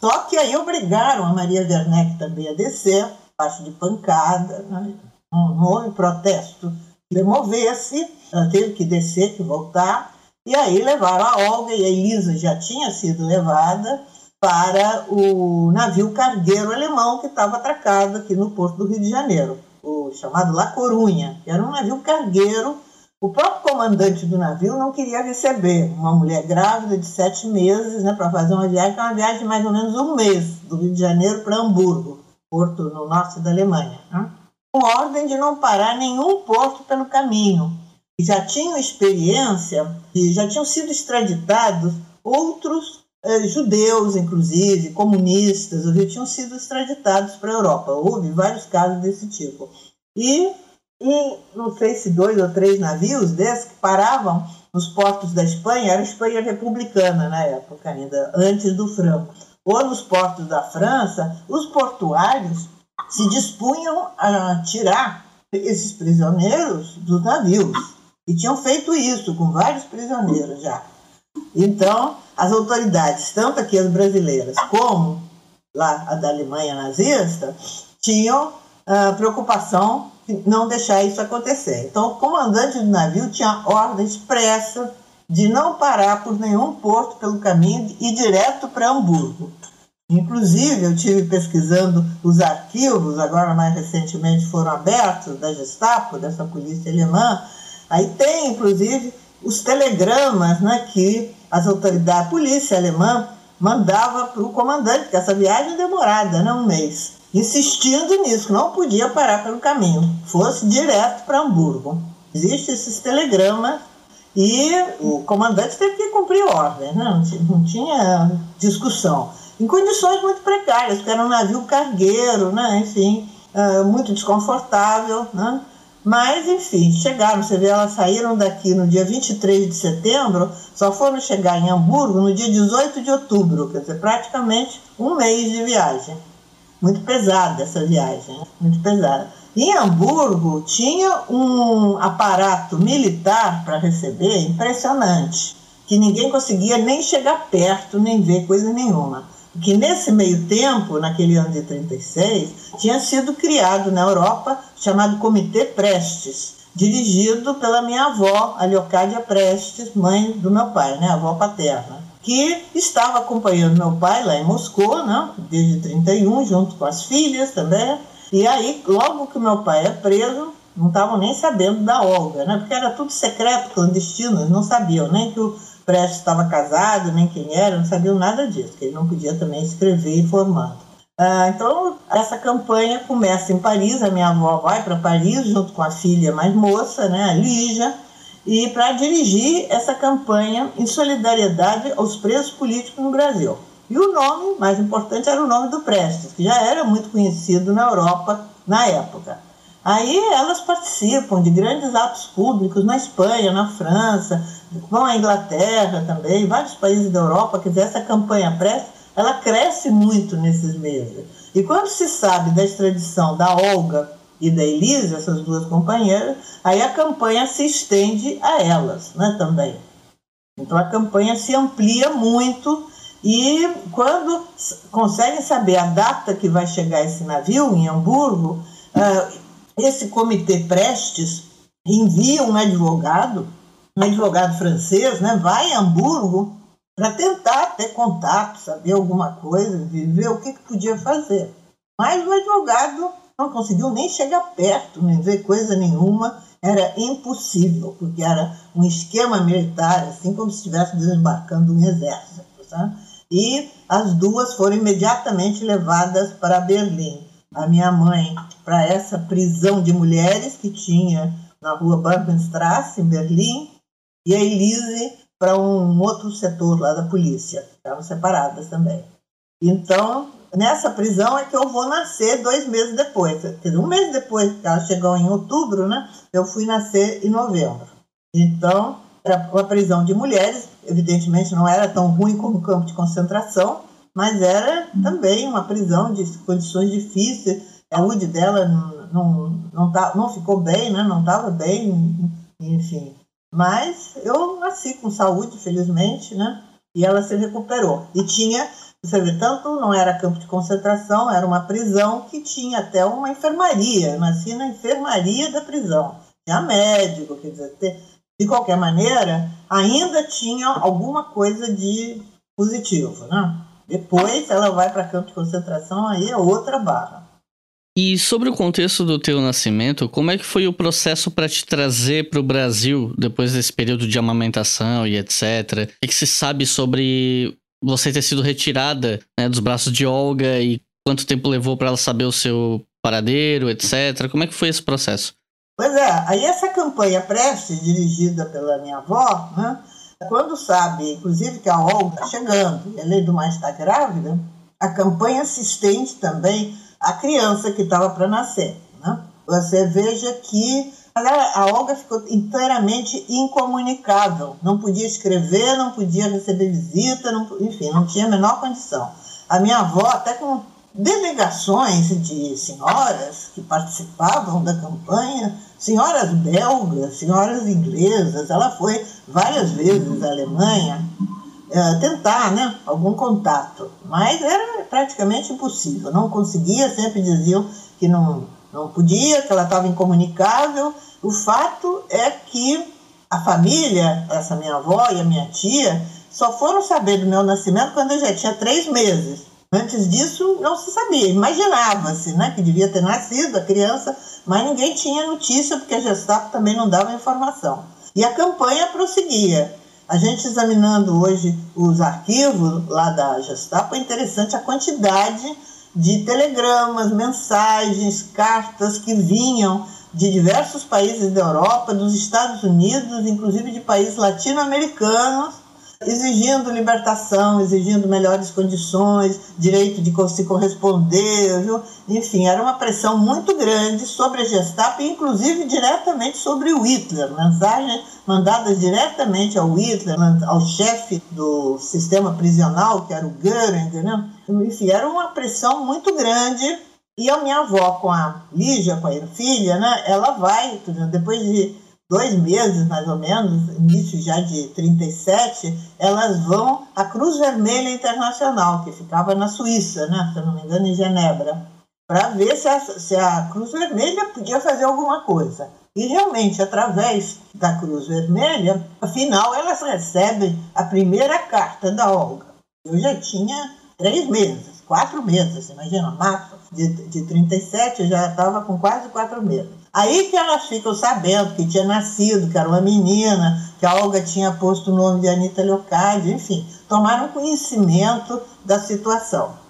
Só que aí obrigaram a Maria Werneck também a descer, abaixo de pancada, né? houve protesto. Demover-se, ela teve que descer, que voltar, e aí levaram a Olga e a Elisa já tinha sido levada para o navio cargueiro alemão que estava atracado aqui no porto do Rio de Janeiro, o chamado La Corunha, que era um navio cargueiro o próprio comandante do navio não queria receber uma mulher grávida de sete meses né, para fazer uma viagem, que é uma viagem de mais ou menos um mês, do Rio de Janeiro para Hamburgo, porto no norte da Alemanha. Né? Com ordem de não parar nenhum porto pelo caminho. E já tinham experiência, e já tinham sido extraditados outros judeus, inclusive, comunistas, tinham sido extraditados para a Europa. Houve vários casos desse tipo. E, e não sei se dois ou três navios desses que paravam nos portos da Espanha, era a Espanha republicana na época ainda, antes do Franco, ou nos portos da França, os portuários se dispunham a tirar esses prisioneiros dos navios. E tinham feito isso com vários prisioneiros já. Então, as autoridades, tanto aqui as brasileiras como lá a da Alemanha nazista, tinham uh, preocupação de não deixar isso acontecer. Então, o comandante do navio tinha ordem expressa de não parar por nenhum porto pelo caminho e ir direto para Hamburgo. Inclusive, eu tive pesquisando os arquivos, agora mais recentemente foram abertos, da Gestapo, dessa polícia alemã. Aí tem, inclusive, os telegramas né, que as autoridades, a polícia alemã, mandava para o comandante, que essa viagem é demorada, né, um mês, insistindo nisso, que não podia parar pelo caminho, fosse direto para Hamburgo. Existem esses telegramas e o comandante teve que cumprir ordem, né? não, tinha, não tinha discussão. Em condições muito precárias, porque era um navio cargueiro, né? enfim, uh, muito desconfortável. Né? Mas, enfim, chegaram, você vê, elas saíram daqui no dia 23 de setembro, só foram chegar em Hamburgo no dia 18 de outubro, quer dizer, praticamente um mês de viagem. Muito pesada essa viagem, muito pesada. Em Hamburgo tinha um aparato militar para receber impressionante, que ninguém conseguia nem chegar perto, nem ver coisa nenhuma que nesse meio tempo, naquele ano de 36, tinha sido criado na Europa chamado Comitê Prestes, dirigido pela minha avó, a Leocádia Prestes, mãe do meu pai, né, avó paterna, que estava acompanhando meu pai lá em Moscou, né, desde 31, junto com as filhas também. E aí, logo que meu pai é preso, não estavam nem sabendo da Olga, né, porque era tudo secreto, clandestino, eles não sabiam nem que o Prestes estava casado, nem quem era, não sabiam nada disso, que ele não podia também escrever informando. Ah, então, essa campanha começa em Paris, a minha avó vai para Paris junto com a filha mais moça, né, a Lígia, e para dirigir essa campanha em solidariedade aos presos políticos no Brasil. E o nome mais importante era o nome do Prestes, que já era muito conhecido na Europa na época. Aí elas participam de grandes atos públicos na Espanha, na França, vão à Inglaterra também, vários países da Europa, quer dizer, essa campanha press, ela cresce muito nesses meses. E quando se sabe da extradição da Olga e da Elise, essas duas companheiras, aí a campanha se estende a elas né, também. Então a campanha se amplia muito e quando conseguem saber a data que vai chegar esse navio em Hamburgo, uh, esse comitê Prestes envia um advogado, um advogado francês, né, vai a Hamburgo para tentar ter contato, saber alguma coisa, ver o que, que podia fazer. Mas o advogado não conseguiu nem chegar perto, nem ver coisa nenhuma, era impossível, porque era um esquema militar, assim como se estivesse desembarcando um exército. Sabe? E as duas foram imediatamente levadas para Berlim a minha mãe para essa prisão de mulheres que tinha na rua Barbenstrasse, em Berlim, e a Elise para um outro setor lá da polícia, estavam separadas também. Então, nessa prisão é que eu vou nascer dois meses depois. Um mês depois, que ela chegou em outubro, né, eu fui nascer em novembro. Então, era uma prisão de mulheres, evidentemente não era tão ruim como um campo de concentração, mas era também uma prisão de condições difíceis. A saúde dela não, não, não, tá, não ficou bem, né? não estava bem, enfim. Mas eu nasci com saúde, felizmente, né? e ela se recuperou. E tinha, você vê, tanto não era campo de concentração, era uma prisão que tinha até uma enfermaria. Eu nasci na enfermaria da prisão. Tinha médico, quer dizer, de qualquer maneira, ainda tinha alguma coisa de positivo, né? Depois ela vai para campo de concentração, aí é outra barra. E sobre o contexto do teu nascimento, como é que foi o processo para te trazer para o Brasil depois desse período de amamentação e etc? O que, se sabe sobre você ter sido retirada né, dos braços de Olga e quanto tempo levou para ela saber o seu paradeiro, etc? Como é que foi esse processo? Pois é, aí essa campanha Preste, dirigida pela minha avó, né, Quando sabe, inclusive, que a Olga está chegando e além do mais está grávida, a campanha se estende também à criança que estava para nascer. Né? Você veja que a Olga ficou inteiramente incomunicável, não podia escrever, não podia receber visita, não, enfim, não tinha a menor condição. A minha avó, até com delegações de senhoras que participavam da campanha, senhoras belgas, senhoras inglesas, ela foi várias vezes à Alemanha tentar né, algum contato, mas era praticamente impossível, não conseguia, sempre diziam que não, não podia, que ela estava incomunicável. O fato é que a família, essa minha avó e a minha tia, só foram saber do meu nascimento quando eu já tinha três meses. Antes disso, não se sabia, imaginava-se né, que devia ter nascido a criança, mas ninguém tinha notícia, porque a Gestapo também não dava informação. E a campanha prosseguia. A gente examinando hoje os arquivos lá da Gestapo, é interessante a quantidade de telegramas, mensagens, cartas que vinham de diversos países da Europa, dos Estados Unidos, inclusive de países latino-americanos, exigindo libertação, exigindo melhores condições, direito de se corresponder, viu? Enfim, era uma pressão muito grande sobre a Gestapo, inclusive diretamente sobre o Hitler, mensagens mandadas diretamente ao Hitler, ao chefe do sistema prisional, que era o Göring, né? enfim, era uma pressão muito grande. E a minha avó, com a Lígia, com a filha, né, ela vai, depois de dois meses, mais ou menos, início já de 37, elas vão à Cruz Vermelha Internacional, que ficava na Suíça, né, se não me engano, em Genebra, para ver se a, se a Cruz Vermelha podia fazer alguma coisa. E realmente, através da Cruz Vermelha, afinal, elas recebem a primeira carta da Olga. Eu já tinha três meses, quatro meses, imagina, março de, de 37, eu já estava com quase quatro meses. Aí que elas ficam sabendo que tinha nascido, que era uma menina, que a Olga tinha posto o nome de Anitta Leocádio, enfim, tomaram conhecimento da situação.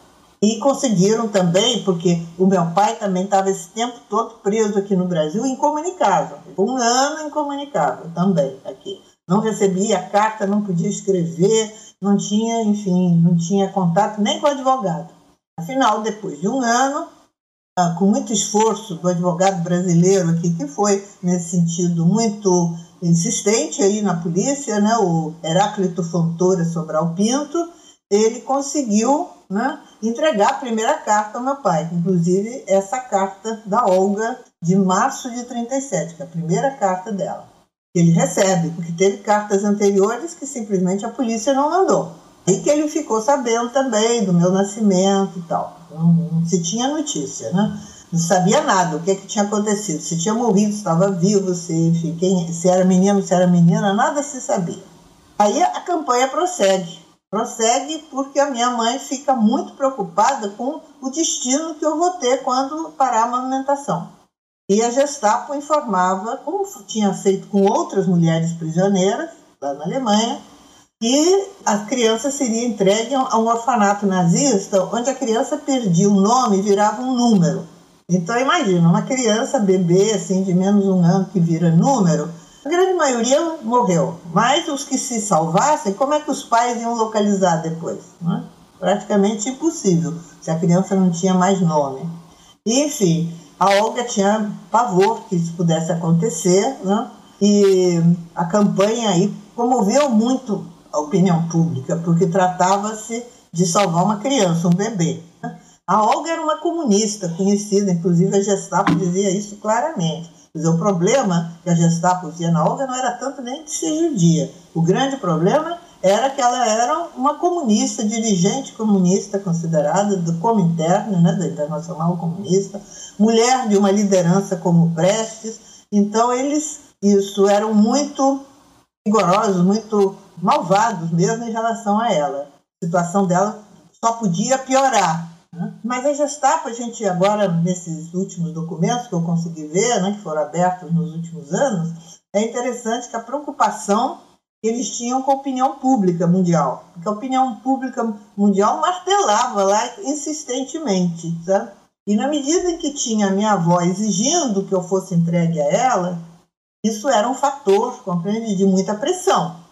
E conseguiram também, porque o meu pai também estava esse tempo todo preso aqui no Brasil, incomunicável. Um ano incomunicável também aqui. Não recebia carta, não podia escrever, não tinha, enfim, não tinha contato nem com o advogado. Afinal, depois de um ano, ah, com muito esforço do advogado brasileiro aqui, que foi, nesse sentido, muito insistente aí na polícia, né, o Heráclito Fontoura Sobral Pinto, ele conseguiu né, entregar a primeira carta ao meu pai, inclusive essa carta da Olga de março de 37, que é a primeira carta dela. Ele recebe, porque teve cartas anteriores que simplesmente a polícia não mandou. E que ele ficou sabendo também do meu nascimento e tal. Não, não se tinha notícia, né? Não sabia nada, o que, é que tinha acontecido. Se tinha morrido, se estava vivo, se, enfim, quem, se era menino, se era menina, nada se sabia. Aí a campanha prossegue. Prossegue porque a minha mãe fica muito preocupada com o destino que eu vou ter quando parar a amamentação. E a Gestapo informava, como tinha feito com outras mulheres prisioneiras lá na Alemanha, que a criança seria entregue a um orfanato nazista, onde a criança perdia o nome e virava um número. Então imagina, uma criança, bebê, assim, de menos um ano, que vira número, a grande maioria morreu. Mas os que se salvassem, como é que os pais iam localizar depois? Né? Praticamente impossível, se a criança não tinha mais nome. Enfim, a Olga tinha pavor que isso pudesse acontecer, né? e a campanha aí comoveu muito a opinião pública, porque tratava-se de salvar uma criança, um bebê. A Olga era uma comunista conhecida, inclusive a Gestapo dizia isso claramente. Dizer, o problema que a Gestapo dizia na Olga não era tanto nem de ser judia. O grande problema era que ela era uma comunista, dirigente comunista considerada do Comintern, né, da Internacional Comunista, mulher de uma liderança como Prestes. Então eles isso eram muito rigorosos, muito malvados mesmo em relação a ela. A situação dela só podia piorar. Mas a Gestapo, a gente agora, nesses últimos documentos que eu consegui ver, né, que foram abertos nos últimos anos, é interessante que a preocupação que eles tinham com a opinião pública mundial. Porque a opinião pública mundial martelava lá insistentemente. Sabe? E na medida em que tinha a minha avó exigindo que eu fosse entregue a ela, isso era um fator, compreende, de muita pressão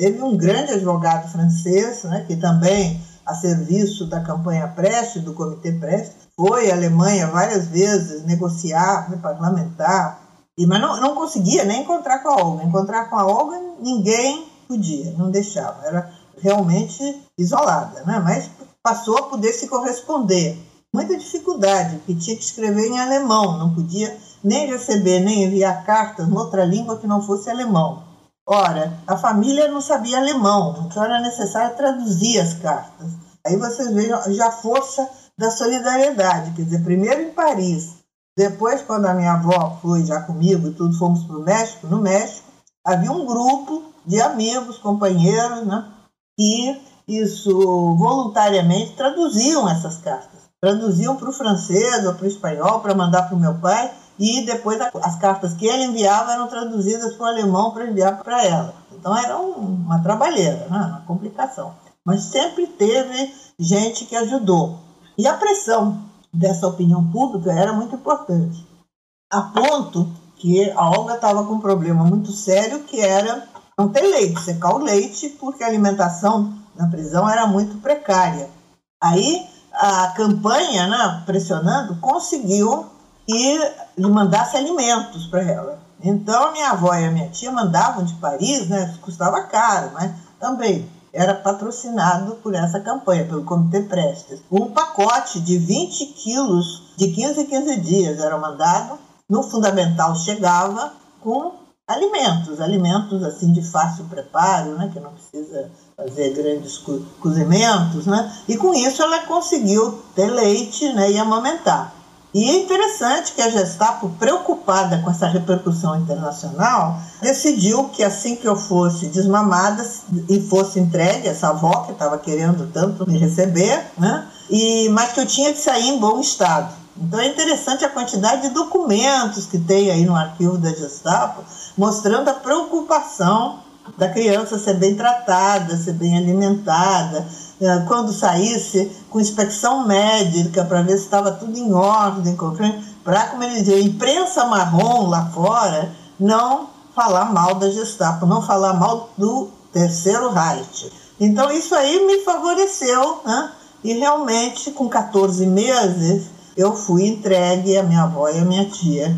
Teve um grande advogado francês, né, que também, a serviço da campanha Preste, do Comitê Preste, foi à Alemanha várias vezes negociar, né, parlamentar, e, mas não, não conseguia nem encontrar com a Olga. Encontrar com a Olga, ninguém podia, não deixava. Era realmente isolada, né? mas passou a poder se corresponder. Muita dificuldade, porque tinha que escrever em alemão, não podia nem receber, nem enviar cartas em outra língua que não fosse alemão. Ora, a família não sabia alemão, então era necessário traduzir as cartas. Aí vocês vejam já a força da solidariedade, quer dizer, primeiro em Paris, depois quando a minha avó foi já comigo e tudo, fomos para o México, no México, havia um grupo de amigos, companheiros, né, que isso voluntariamente traduziam essas cartas. Traduziam para o francês ou para o espanhol para mandar para o meu pai e depois as cartas que ele enviava eram traduzidas para o alemão para enviar para ela. Então era uma trabalheira, né? uma complicação. Mas sempre teve gente que ajudou. E a pressão dessa opinião pública era muito importante, a ponto que a Olga estava com um problema muito sério que era não ter leite, secar o leite, porque a alimentação na prisão era muito precária. Aí a campanha, né, pressionando, conseguiu que lhe mandasse alimentos para ela. Então a minha avó e a minha tia mandavam de Paris, né, custava caro, mas também era patrocinado por essa campanha, pelo Comitê Prestes. Um pacote de 20 quilos de 15 em 15 dias era mandado, no fundamental chegava com alimentos, alimentos assim de fácil preparo, né, que não precisa fazer grandes co cozimentos, né, e com isso ela conseguiu ter leite né, e amamentar. E é interessante que a Gestapo, preocupada com essa repercussão internacional, decidiu que assim que eu fosse desmamada e fosse entregue, essa avó que estava querendo tanto me receber, né? e, mas que eu tinha que sair em bom estado. Então é interessante a quantidade de documentos que tem aí no arquivo da Gestapo, mostrando a preocupação da criança ser bem tratada, ser bem alimentada, quando saísse com inspeção médica para ver se estava tudo em ordem, para, como ele dizia, imprensa marrom lá fora, não falar mal da Gestapo, não falar mal do terceiro Reich. Então isso aí me favoreceu, né? e realmente com 14 meses eu fui entregue à minha avó e à minha tia.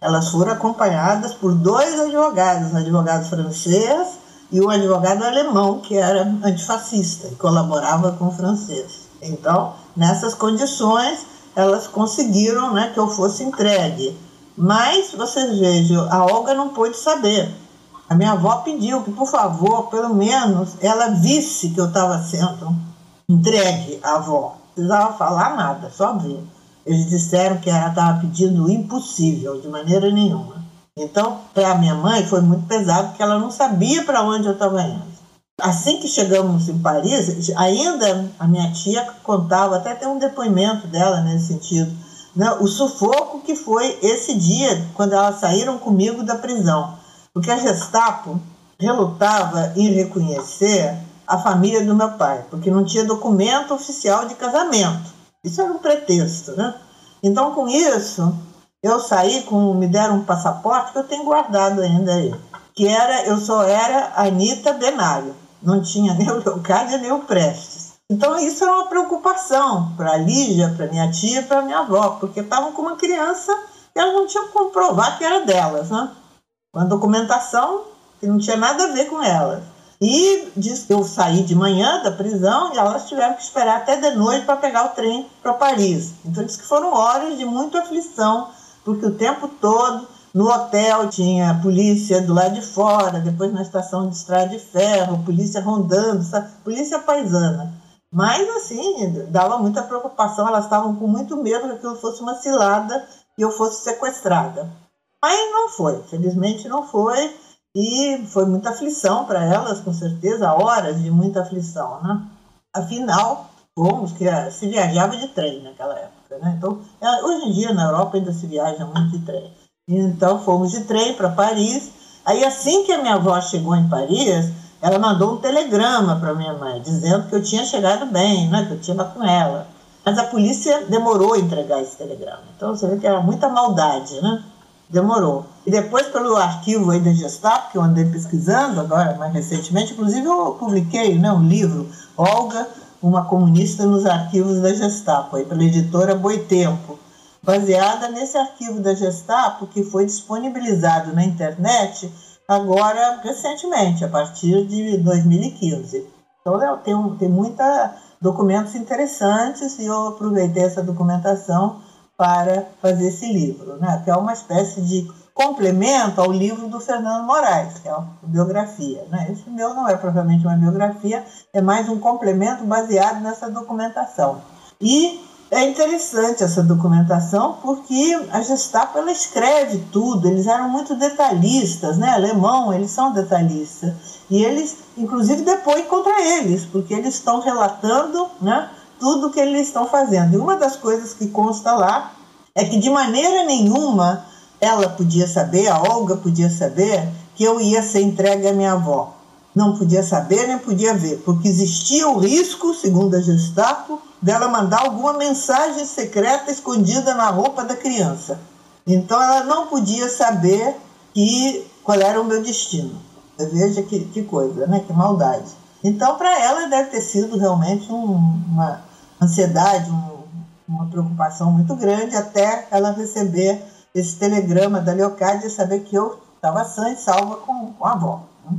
Elas foram acompanhadas por dois advogados, um advogado francês e um advogado alemão que era antifascista e colaborava com o francês. Então, nessas condições, elas conseguiram né, que eu fosse entregue. Mas, vocês vejam, a Olga não pôde saber. A minha avó pediu que, por favor, pelo menos ela visse que eu estava sendo entregue à avó. Não precisava falar nada, só ver. Eles disseram que ela estava pedindo o impossível, de maneira nenhuma. Então, para a minha mãe foi muito pesado, porque ela não sabia para onde eu estava indo. Assim que chegamos em Paris, ainda a minha tia contava, até tem um depoimento dela nesse sentido, né, o sufoco que foi esse dia, quando elas saíram comigo da prisão. Porque a Gestapo relutava em reconhecer a família do meu pai, porque não tinha documento oficial de casamento. Isso era um pretexto, né? Então, com isso, eu saí com, me deram um passaporte que eu tenho guardado ainda aí, que era, eu só era Anitta Benário, não tinha nem o Leocádia nem o Prestes. Então isso era uma preocupação para a Lígia, para minha tia, para minha avó, porque estavam com uma criança e elas não tinham como provar que era delas, né? Uma documentação que não tinha nada a ver com elas. E disse que eu saí de manhã da prisão e elas tiveram que esperar até de noite para pegar o trem para Paris. Então disse que foram horas de muita aflição porque o tempo todo no hotel tinha polícia do lado de fora, depois na estação de estrada de ferro, polícia rondando, polícia paisana. Mas, assim, dava muita preocupação, elas estavam com muito medo que aquilo fosse uma cilada e eu fosse sequestrada. Mas não foi, felizmente não foi, e foi muita aflição para elas, com certeza, horas de muita aflição, né? Afinal, fomos, que se viajava de trem naquela época. Né? Então, é, hoje em dia na Europa ainda se viaja muito de trem. Então fomos de trem para Paris. Aí assim que a minha avó chegou em Paris, ela mandou um telegrama para minha mãe, dizendo que eu tinha chegado bem, né? que eu tinha com ela. Mas a polícia demorou a entregar esse telegrama. Então você vê que era muita maldade, né? demorou. E depois, pelo arquivo aí da Gestapo, que eu andei pesquisando agora, mais recentemente, inclusive eu publiquei né, um livro, Olga, uma comunista nos arquivos da Gestapo, aí, pela editora Boitempo, baseada nesse arquivo da Gestapo que foi disponibilizado na internet agora recentemente, a partir de 2015. Então tem, tem muita documentos interessantes e eu aproveitei essa documentação para fazer esse livro, né? que é uma espécie de complemento ao livro do Fernando Moraes, que é uma biografia. Né? Esse meu não é propriamente uma biografia, é mais um complemento baseado nessa documentação. E é interessante essa documentação porque a Gestapo ela escreve tudo, eles eram muito detalhistas, né? Alemão, eles são detalhistas. E eles, inclusive, depois contra eles, porque eles estão relatando né, tudo que eles estão fazendo. E uma das coisas que consta lá é que de maneira nenhuma ela podia saber, a Olga podia saber, que eu ia ser entregue à minha avó. Não podia saber nem podia ver, porque existia o risco, segundo a Gestapo, dela mandar alguma mensagem secreta escondida na roupa da criança. Então ela não podia saber que, qual era o meu destino. Veja que, que coisa, né? que maldade. Então, para ela, deve ter sido realmente um, uma ansiedade, um, uma preocupação muito grande até ela receber esse telegrama da Leocádia e saber que eu estava sã e salva com, com a avó. Né?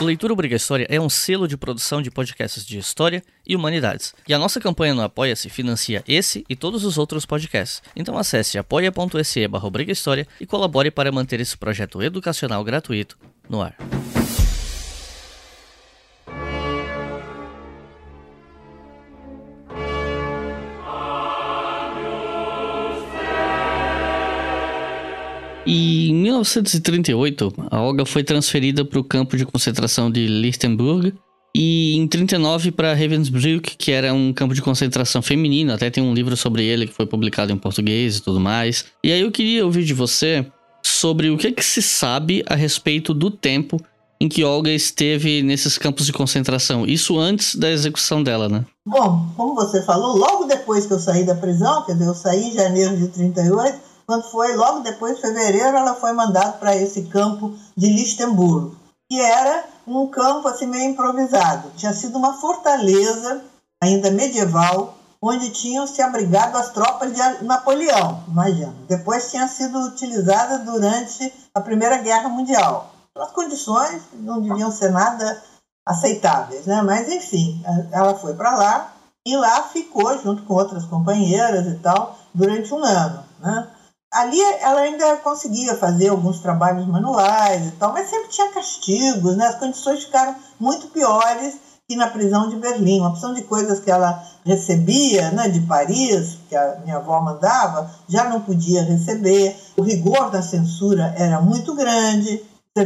Leitura Obriga História é um selo de produção de podcasts de história e humanidades. E a nossa campanha no Apoia-se financia esse e todos os outros podcasts. Então acesse apoia.se barra e colabore para manter esse projeto educacional gratuito no ar. E em 1938, a Olga foi transferida para o campo de concentração de Lichtenburg e em 39 para Ravensbrück, que era um campo de concentração feminino, até tem um livro sobre ele que foi publicado em português e tudo mais. E aí eu queria ouvir de você sobre o que, que se sabe a respeito do tempo em que Olga esteve nesses campos de concentração, isso antes da execução dela, né? Bom, como você falou, logo depois que eu saí da prisão, quer dizer, eu saí em janeiro de 38, quando foi logo depois de fevereiro, ela foi mandada para esse campo de Lichtenburg, que era um campo assim meio improvisado. Tinha sido uma fortaleza ainda medieval, onde tinham se abrigado as tropas de Napoleão, imagina. Depois tinha sido utilizada durante a Primeira Guerra Mundial. As condições não deviam ser nada aceitáveis, né? Mas enfim, ela foi para lá e lá ficou junto com outras companheiras e tal durante um ano, né? Ali ela ainda conseguia fazer alguns trabalhos manuais e tal, mas sempre tinha castigos, né? As condições ficaram muito piores que na prisão de Berlim. Uma opção de coisas que ela recebia né, de Paris, que a minha avó mandava, já não podia receber. O rigor da censura era muito grande.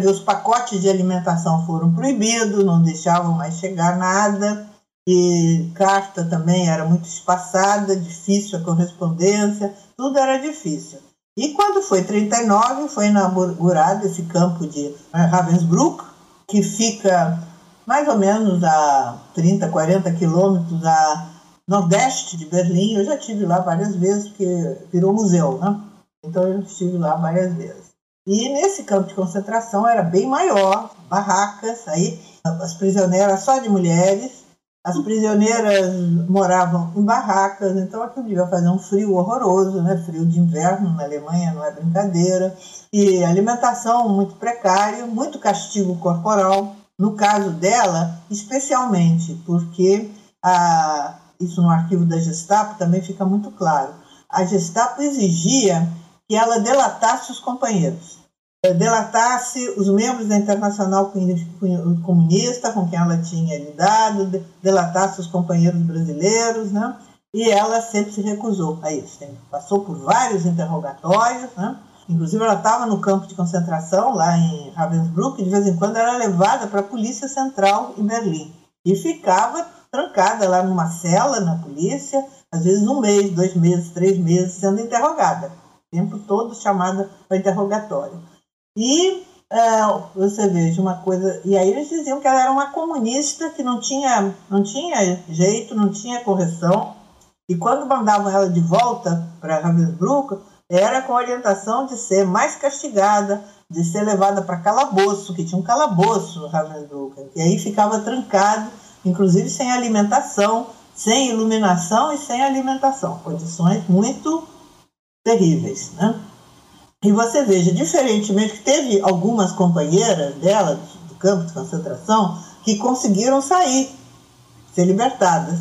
Os pacotes de alimentação foram proibidos, não deixavam mais chegar nada. E carta também era muito espaçada, difícil a correspondência, tudo era difícil. E quando foi 39, foi inaugurado esse campo de Ravensbrück, que fica mais ou menos a 30, 40 quilômetros a nordeste de Berlim. Eu já estive lá várias vezes, porque virou museu, né? Então eu estive lá várias vezes. E nesse campo de concentração era bem maior, barracas, aí as prisioneiras só de mulheres, as prisioneiras moravam em barracas, então aquilo devia fazer um frio horroroso, né? frio de inverno na Alemanha, não é brincadeira. E alimentação muito precária, muito castigo corporal. No caso dela, especialmente, porque a, isso no arquivo da Gestapo também fica muito claro. A Gestapo exigia que ela delatasse os companheiros delatasse os membros da Internacional Comunista com quem ela tinha lidado, delatasse os companheiros brasileiros, né? E ela sempre se recusou a isso. Passou por vários interrogatórios, né? Inclusive, ela estava no campo de concentração lá em Ravensbrück e de vez em quando era levada para a Polícia Central em Berlim. E ficava trancada lá numa cela na polícia, às vezes um mês, dois meses, três meses, sendo interrogada. O tempo todo chamada para interrogatório. E é, você veja uma coisa. E aí eles diziam que ela era uma comunista que não tinha, não tinha jeito, não tinha correção. E quando mandavam ela de volta para Ravensbrück, era com a orientação de ser mais castigada, de ser levada para calabouço, que tinha um calabouço no Ravensbrück. E aí ficava trancado, inclusive sem alimentação, sem iluminação e sem alimentação. Condições muito terríveis. Né? E você veja, diferentemente, que teve algumas companheiras dela, do campo de concentração, que conseguiram sair, ser libertadas.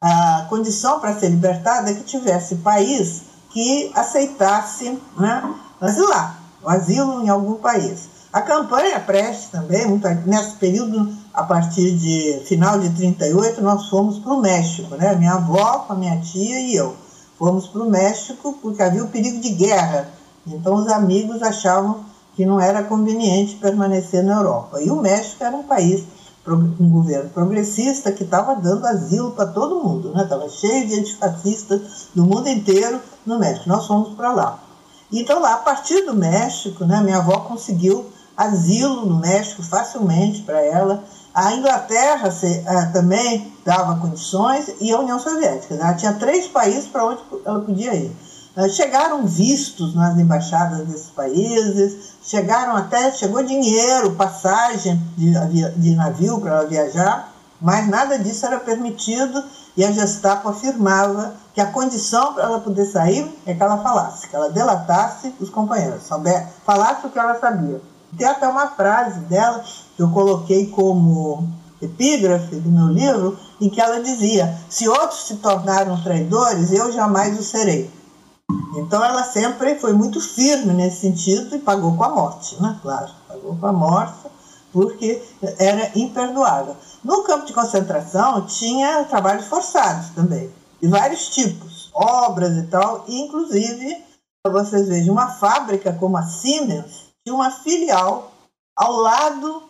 A condição para ser libertada é que tivesse país que aceitasse né, asilar, o asilo em algum país. A campanha Preste também, nesse período, a partir de final de 38, nós fomos para o México, né? Minha avó, com a minha tia e eu. Fomos para o México porque havia o perigo de guerra. Então os amigos achavam que não era conveniente permanecer na Europa. E o México era um país, um governo progressista que estava dando asilo para todo mundo, né? Estava cheio de antifascistas do mundo inteiro no México. Nós fomos para lá. Então lá, a partir do México, né, minha avó conseguiu asilo no México facilmente para ela. A Inglaterra se, uh, também dava condições e a União Soviética. Ela tinha três países para onde ela podia ir. Uh, chegaram vistos nas embaixadas desses países, chegaram até, chegou dinheiro, passagem de, de navio para ela viajar, mas nada disso era permitido e a Gestapo afirmava que a condição para ela poder sair é que ela falasse, que ela delatasse os companheiros, falasse o que ela sabia. Tem até uma frase dela que eu coloquei como epígrafe do meu livro, em que ela dizia: Se outros se tornaram traidores, eu jamais o serei. Então ela sempre foi muito firme nesse sentido e pagou com a morte, né? Claro, pagou com a morte porque era imperdoável. No campo de concentração tinha trabalhos forçados também, de vários tipos, obras e tal, e inclusive vocês vejam uma fábrica como a Siemens tinha uma filial ao lado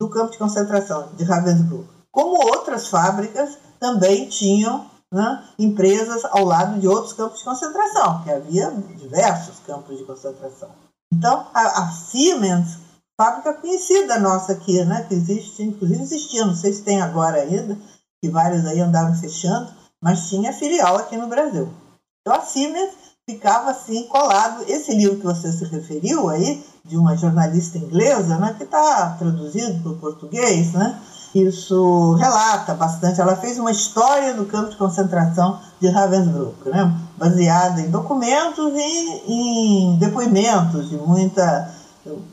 do campo de concentração de Ravensbrück. Como outras fábricas também tinham né, empresas ao lado de outros campos de concentração, que havia diversos campos de concentração. Então, a, a Siemens, fábrica conhecida nossa aqui, né, que existe, inclusive existia, não sei se tem agora ainda, que vários aí andaram fechando, mas tinha filial aqui no Brasil. Então, a Siemens ficava assim colado. Esse livro que você se referiu aí, de uma jornalista inglesa, né, que está traduzido para o português, né, isso relata bastante. Ela fez uma história do campo de concentração de Ravensbrück, né, baseada em documentos e em depoimentos de muita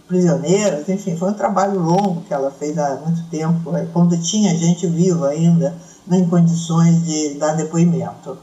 prisioneiras, enfim, foi um trabalho longo que ela fez há muito tempo, né, quando tinha gente viva ainda, né, em condições de dar depoimento.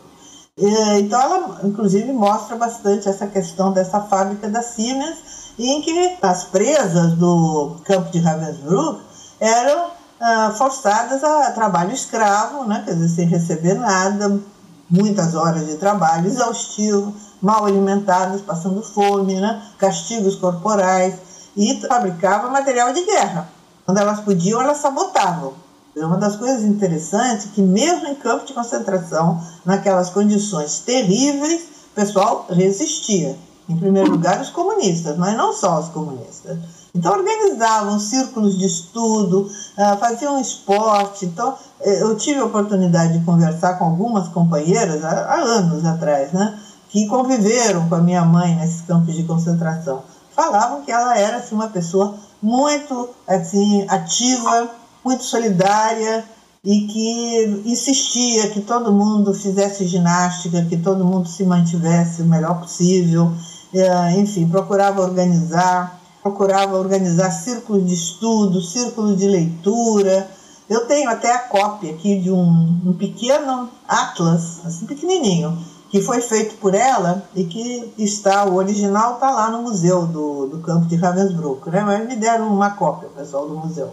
Então, ela, inclusive, mostra bastante essa questão dessa fábrica da Siemens, em que as presas do campo de Ravensbrück eram ah, forçadas a trabalho escravo, né? quer dizer, sem receber nada, muitas horas de trabalho exaustivo, mal alimentadas, passando fome, né? castigos corporais, e fabricava material de guerra. Quando elas podiam, elas sabotavam. É uma das coisas interessantes que mesmo em campo de concentração, naquelas condições terríveis, o pessoal resistia. Em primeiro lugar, os comunistas, mas não só os comunistas. Então, organizavam círculos de estudo, ah, faziam esporte. Então, eh, eu tive a oportunidade de conversar com algumas companheiras há anos atrás, né, que conviveram com a minha mãe nesses campos de concentração. Falavam que ela era assim, uma pessoa muito assim, ativa, muito solidária e que insistia que todo mundo fizesse ginástica, que todo mundo se mantivesse o melhor possível, é, enfim, procurava organizar, procurava organizar círculos de estudo, círculos de leitura. Eu tenho até a cópia aqui de um, um pequeno atlas, assim pequenininho, que foi feito por ela e que está, o original está lá no museu do, do campo de Ravensbrück, né? mas me deram uma cópia, pessoal do museu.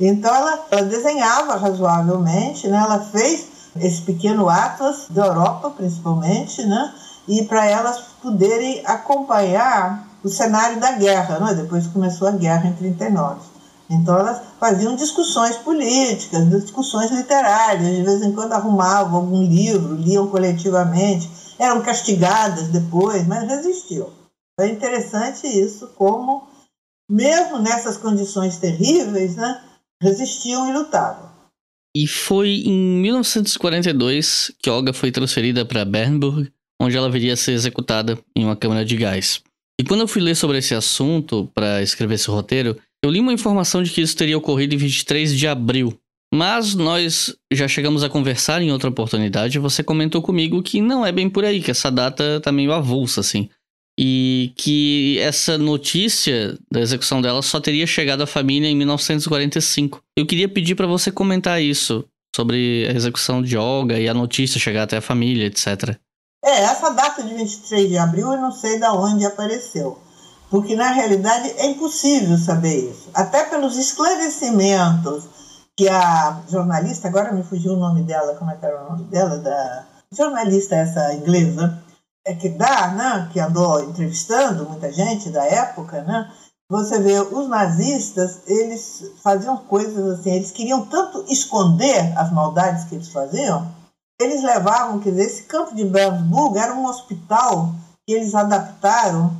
Então ela, ela desenhava razoavelmente, né? ela fez esse pequeno atlas da Europa, principalmente, né? e para elas poderem acompanhar o cenário da guerra, né? depois começou a guerra em 39. Então elas faziam discussões políticas, discussões literárias, de vez em quando arrumavam algum livro, liam coletivamente, eram castigadas depois, mas resistiam. É interessante isso, como mesmo nessas condições terríveis, né, resistiam e lutavam. E foi em 1942 que Olga foi transferida para Bernburg, onde ela viria a ser executada em uma câmara de gás. E quando eu fui ler sobre esse assunto para escrever esse roteiro, eu li uma informação de que isso teria ocorrido em 23 de abril. Mas nós já chegamos a conversar em outra oportunidade e você comentou comigo que não é bem por aí, que essa data tá meio avulsa, assim. E que essa notícia da execução dela só teria chegado à família em 1945. Eu queria pedir para você comentar isso, sobre a execução de Olga e a notícia chegar até a família, etc. É, essa data de 23 de abril eu não sei de onde apareceu, porque na realidade é impossível saber isso, até pelos esclarecimentos que a jornalista, agora me fugiu o nome dela, como é que era o nome dela, da jornalista essa inglesa, é que dá, né, que andou entrevistando muita gente da época, né, você vê, os nazistas, eles faziam coisas assim, eles queriam tanto esconder as maldades que eles faziam, eles levavam, quer dizer, esse campo de Bernsburg era um hospital que eles adaptaram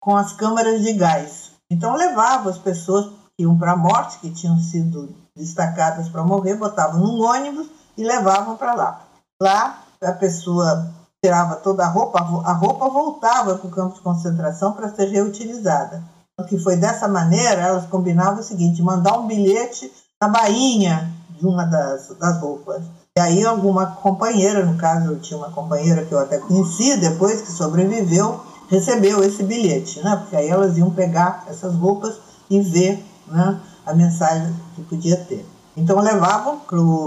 com as câmaras de gás. Então levavam as pessoas que iam para a morte, que tinham sido destacadas para morrer, botavam num ônibus e levavam para lá. Lá a pessoa tirava toda a roupa, a roupa voltava para o campo de concentração para ser reutilizada. Que foi dessa maneira, elas combinavam o seguinte: mandar um bilhete na bainha de uma das, das roupas. E aí alguma companheira, no caso eu tinha uma companheira que eu até conheci, depois que sobreviveu, recebeu esse bilhete, né? Porque aí elas iam pegar essas roupas e ver né, a mensagem que podia ter. Então levavam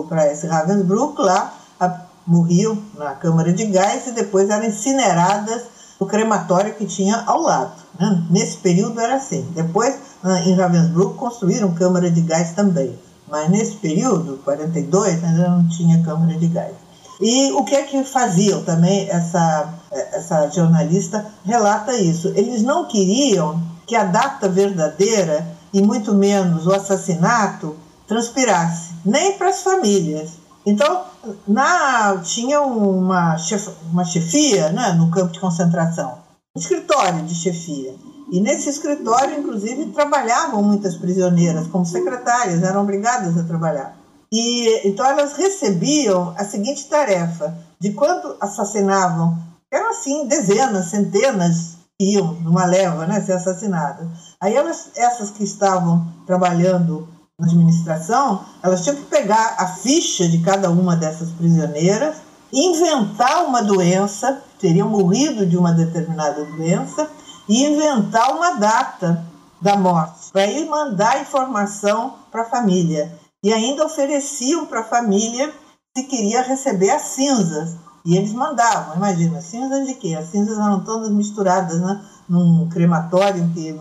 para esse Ravensbrück lá, a, morriam na câmara de gás e depois eram incineradas no crematório que tinha ao lado. Né? Nesse período era assim. Depois, em Ravensbrück, construíram câmara de gás também. Mas nesse período, 42, ainda não tinha câmara de gás. E o que é que faziam também, essa, essa jornalista relata isso. Eles não queriam que a data verdadeira, e muito menos o assassinato, transpirasse, nem para as famílias. Então, na, tinha uma, chef, uma chefia né, no campo de concentração, um escritório de chefia. E nesse escritório, inclusive, trabalhavam muitas prisioneiras como secretárias, eram obrigadas a trabalhar. E então elas recebiam a seguinte tarefa: de quando assassinavam, eram assim dezenas, centenas iam numa leva, né, ser assassinadas. Aí elas, essas que estavam trabalhando na administração, elas tinham que pegar a ficha de cada uma dessas prisioneiras, inventar uma doença, teriam morrido de uma determinada doença, e inventar uma data da morte, para ir mandar informação para a família. E ainda ofereciam para a família se queria receber as cinzas. E eles mandavam, imagina, cinzas de quê? As cinzas eram todas misturadas né, num crematório que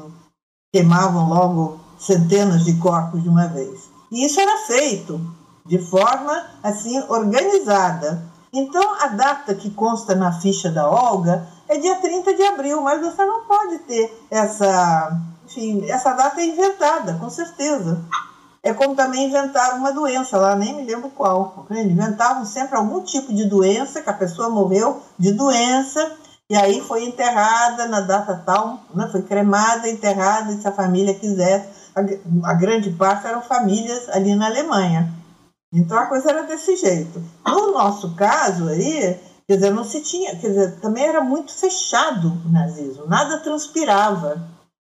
queimavam logo centenas de corpos de uma vez. E isso era feito de forma assim organizada. Então a data que consta na ficha da Olga é dia 30 de abril, mas você não pode ter essa, enfim, essa data é inventada, com certeza. É como também inventaram uma doença lá, nem me lembro qual. Inventavam sempre algum tipo de doença, que a pessoa morreu de doença, e aí foi enterrada na data tal, né, foi cremada, enterrada, se a família quisesse. A grande parte eram famílias ali na Alemanha. Então a coisa era desse jeito. No nosso caso aí, quer dizer, não se tinha, quer dizer, também era muito fechado o nazismo, nada transpirava.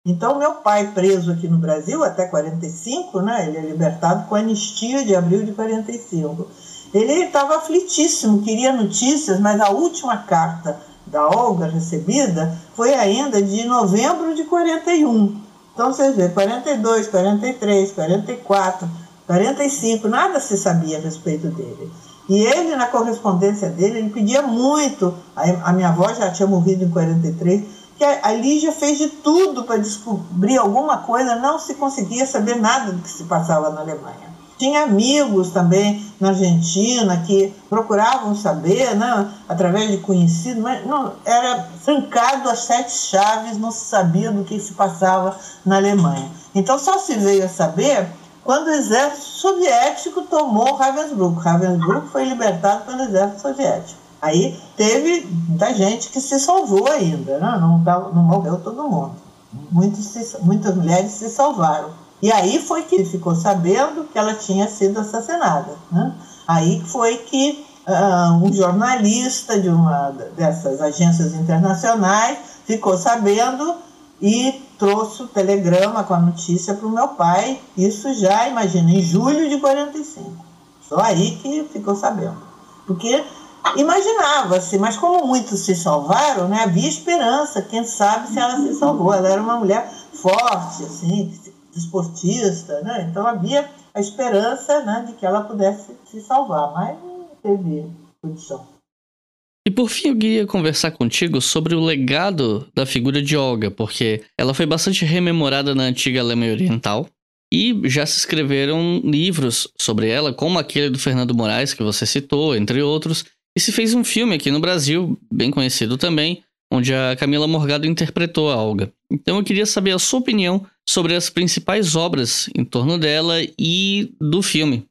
Então meu pai preso aqui no Brasil até 45, né, ele é libertado com anistia de abril de 45. Ele estava aflitíssimo, queria notícias, mas a última carta da Olga recebida foi ainda de novembro de 41. Então você vê, 42, 43, 44, 45, nada se sabia a respeito dele. E ele, na correspondência dele, ele pedia muito. A minha avó já tinha morrido em 43, que a Lígia fez de tudo para descobrir alguma coisa, não se conseguia saber nada do que se passava na Alemanha. Tinha amigos também na Argentina que procuravam saber, né, através de conhecidos, mas não, era trancado as sete chaves, não se sabia do que se passava na Alemanha. Então só se veio a saber quando o exército soviético tomou Ravensbrück. Ravensbrück foi libertado pelo exército soviético. Aí teve muita gente que se salvou ainda, né? não, não morreu todo mundo. Muitos se, muitas mulheres se salvaram. E aí foi que ficou sabendo que ela tinha sido assassinada. Né? Aí foi que uh, um jornalista de uma dessas agências internacionais ficou sabendo e trouxe o telegrama com a notícia para o meu pai. Isso já, imagina, em julho de 45. Só aí que ficou sabendo. Porque imaginava-se, mas como muitos se salvaram, né, havia esperança, quem sabe se ela se salvou. Ela era uma mulher forte, assim, desportista, né? Então havia a esperança né, de que ela pudesse se salvar, mas não teve condição. E por fim, eu queria conversar contigo sobre o legado da figura de Olga, porque ela foi bastante rememorada na antiga Alemanha Oriental e já se escreveram livros sobre ela, como aquele do Fernando Moraes, que você citou, entre outros, e se fez um filme aqui no Brasil, bem conhecido também, onde a Camila Morgado interpretou a Olga. Então eu queria saber a sua opinião sobre as principais obras em torno dela e do filme.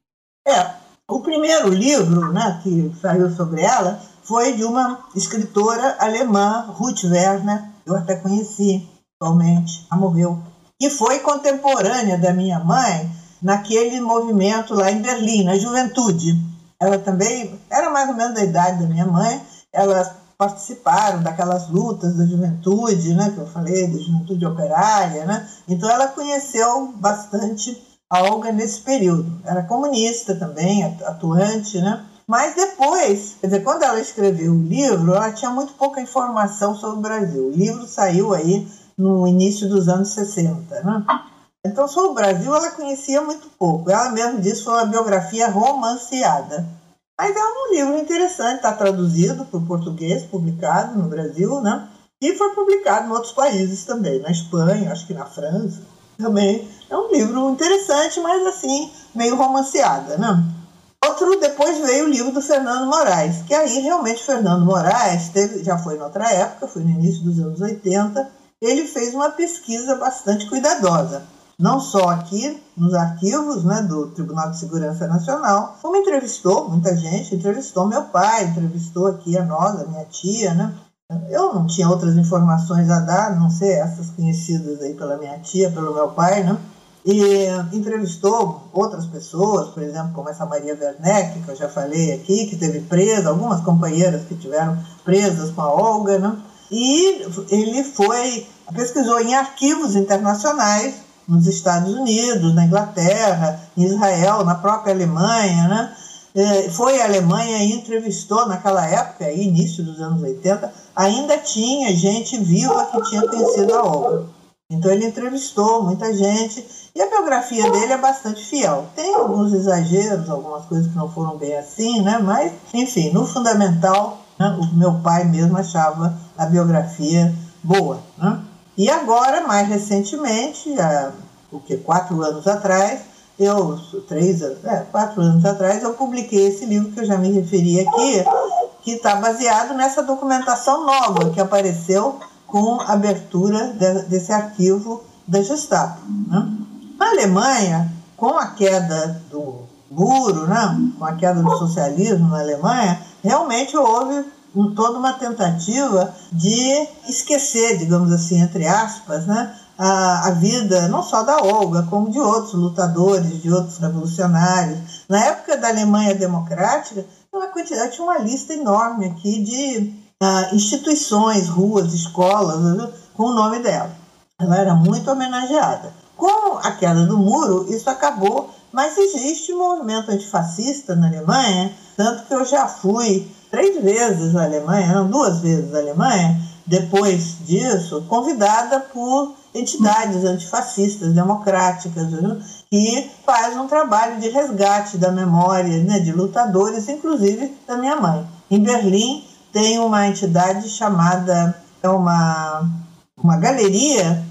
É, o primeiro livro né, que saiu sobre ela foi de uma escritora alemã, Ruth Werner, eu até conheci atualmente, ela morreu, e foi contemporânea da minha mãe naquele movimento lá em Berlim, na juventude. Ela também era mais ou menos da idade da minha mãe, elas participaram daquelas lutas da juventude, né, que eu falei, da juventude operária, né? Então ela conheceu bastante a Olga nesse período. Era comunista também, atuante, né? Mas depois, quer dizer, quando ela escreveu o livro, ela tinha muito pouca informação sobre o Brasil. O livro saiu aí no início dos anos 60, né? Então, sobre o Brasil, ela conhecia muito pouco. Ela mesma disse que foi uma biografia romanceada. Mas é um livro interessante, está traduzido para o português, publicado no Brasil, né? E foi publicado em outros países também, na Espanha, acho que na França também. É um livro interessante, mas assim, meio romanceada, né? Outro, depois veio o livro do Fernando Moraes, que aí realmente Fernando Moraes teve, já foi em outra época, foi no início dos anos 80, ele fez uma pesquisa bastante cuidadosa não só aqui nos arquivos né, do Tribunal de Segurança Nacional, como entrevistou muita gente, entrevistou meu pai, entrevistou aqui a nós, a minha tia, né? Eu não tinha outras informações a dar, não sei essas conhecidas aí pela minha tia, pelo meu pai, né? E entrevistou outras pessoas, por exemplo, como essa Maria Werneck, que eu já falei aqui, que teve presa, algumas companheiras que tiveram presas com a Olga, né? E ele foi, pesquisou em arquivos internacionais nos Estados Unidos, na Inglaterra, em Israel, na própria Alemanha, né? É, foi à Alemanha e entrevistou naquela época, início dos anos 80, ainda tinha gente viva que tinha conhecido a obra. Então ele entrevistou muita gente e a biografia dele é bastante fiel. Tem alguns exageros, algumas coisas que não foram bem assim, né? Mas, enfim, no fundamental, né, o meu pai mesmo achava a biografia boa. Né? E agora, mais recentemente, há, o que, quatro anos atrás, eu, três anos, é, quatro anos atrás, eu publiquei esse livro que eu já me referi aqui, que está baseado nessa documentação nova que apareceu com a abertura de, desse arquivo da Gestapo. Né? Na Alemanha, com a queda do muro, né, com a queda do socialismo na Alemanha, realmente houve um, toda uma tentativa de esquecer, digamos assim, entre aspas, né, a, a vida não só da Olga, como de outros lutadores, de outros revolucionários. Na época da Alemanha Democrática, uma quantidade, tinha uma lista enorme aqui de uh, instituições, ruas, escolas, com o nome dela. Ela era muito homenageada. Com a queda do muro, isso acabou, mas existe um movimento antifascista na Alemanha, tanto que eu já fui três vezes na Alemanha, não duas vezes naAlemanha, depois disso, convidada por entidades antifascistas, democráticas, viu? que faz um trabalho de resgate da memória né, de lutadores, inclusive da minha mãe. Em Berlim tem uma entidade chamada, é uma, uma galeria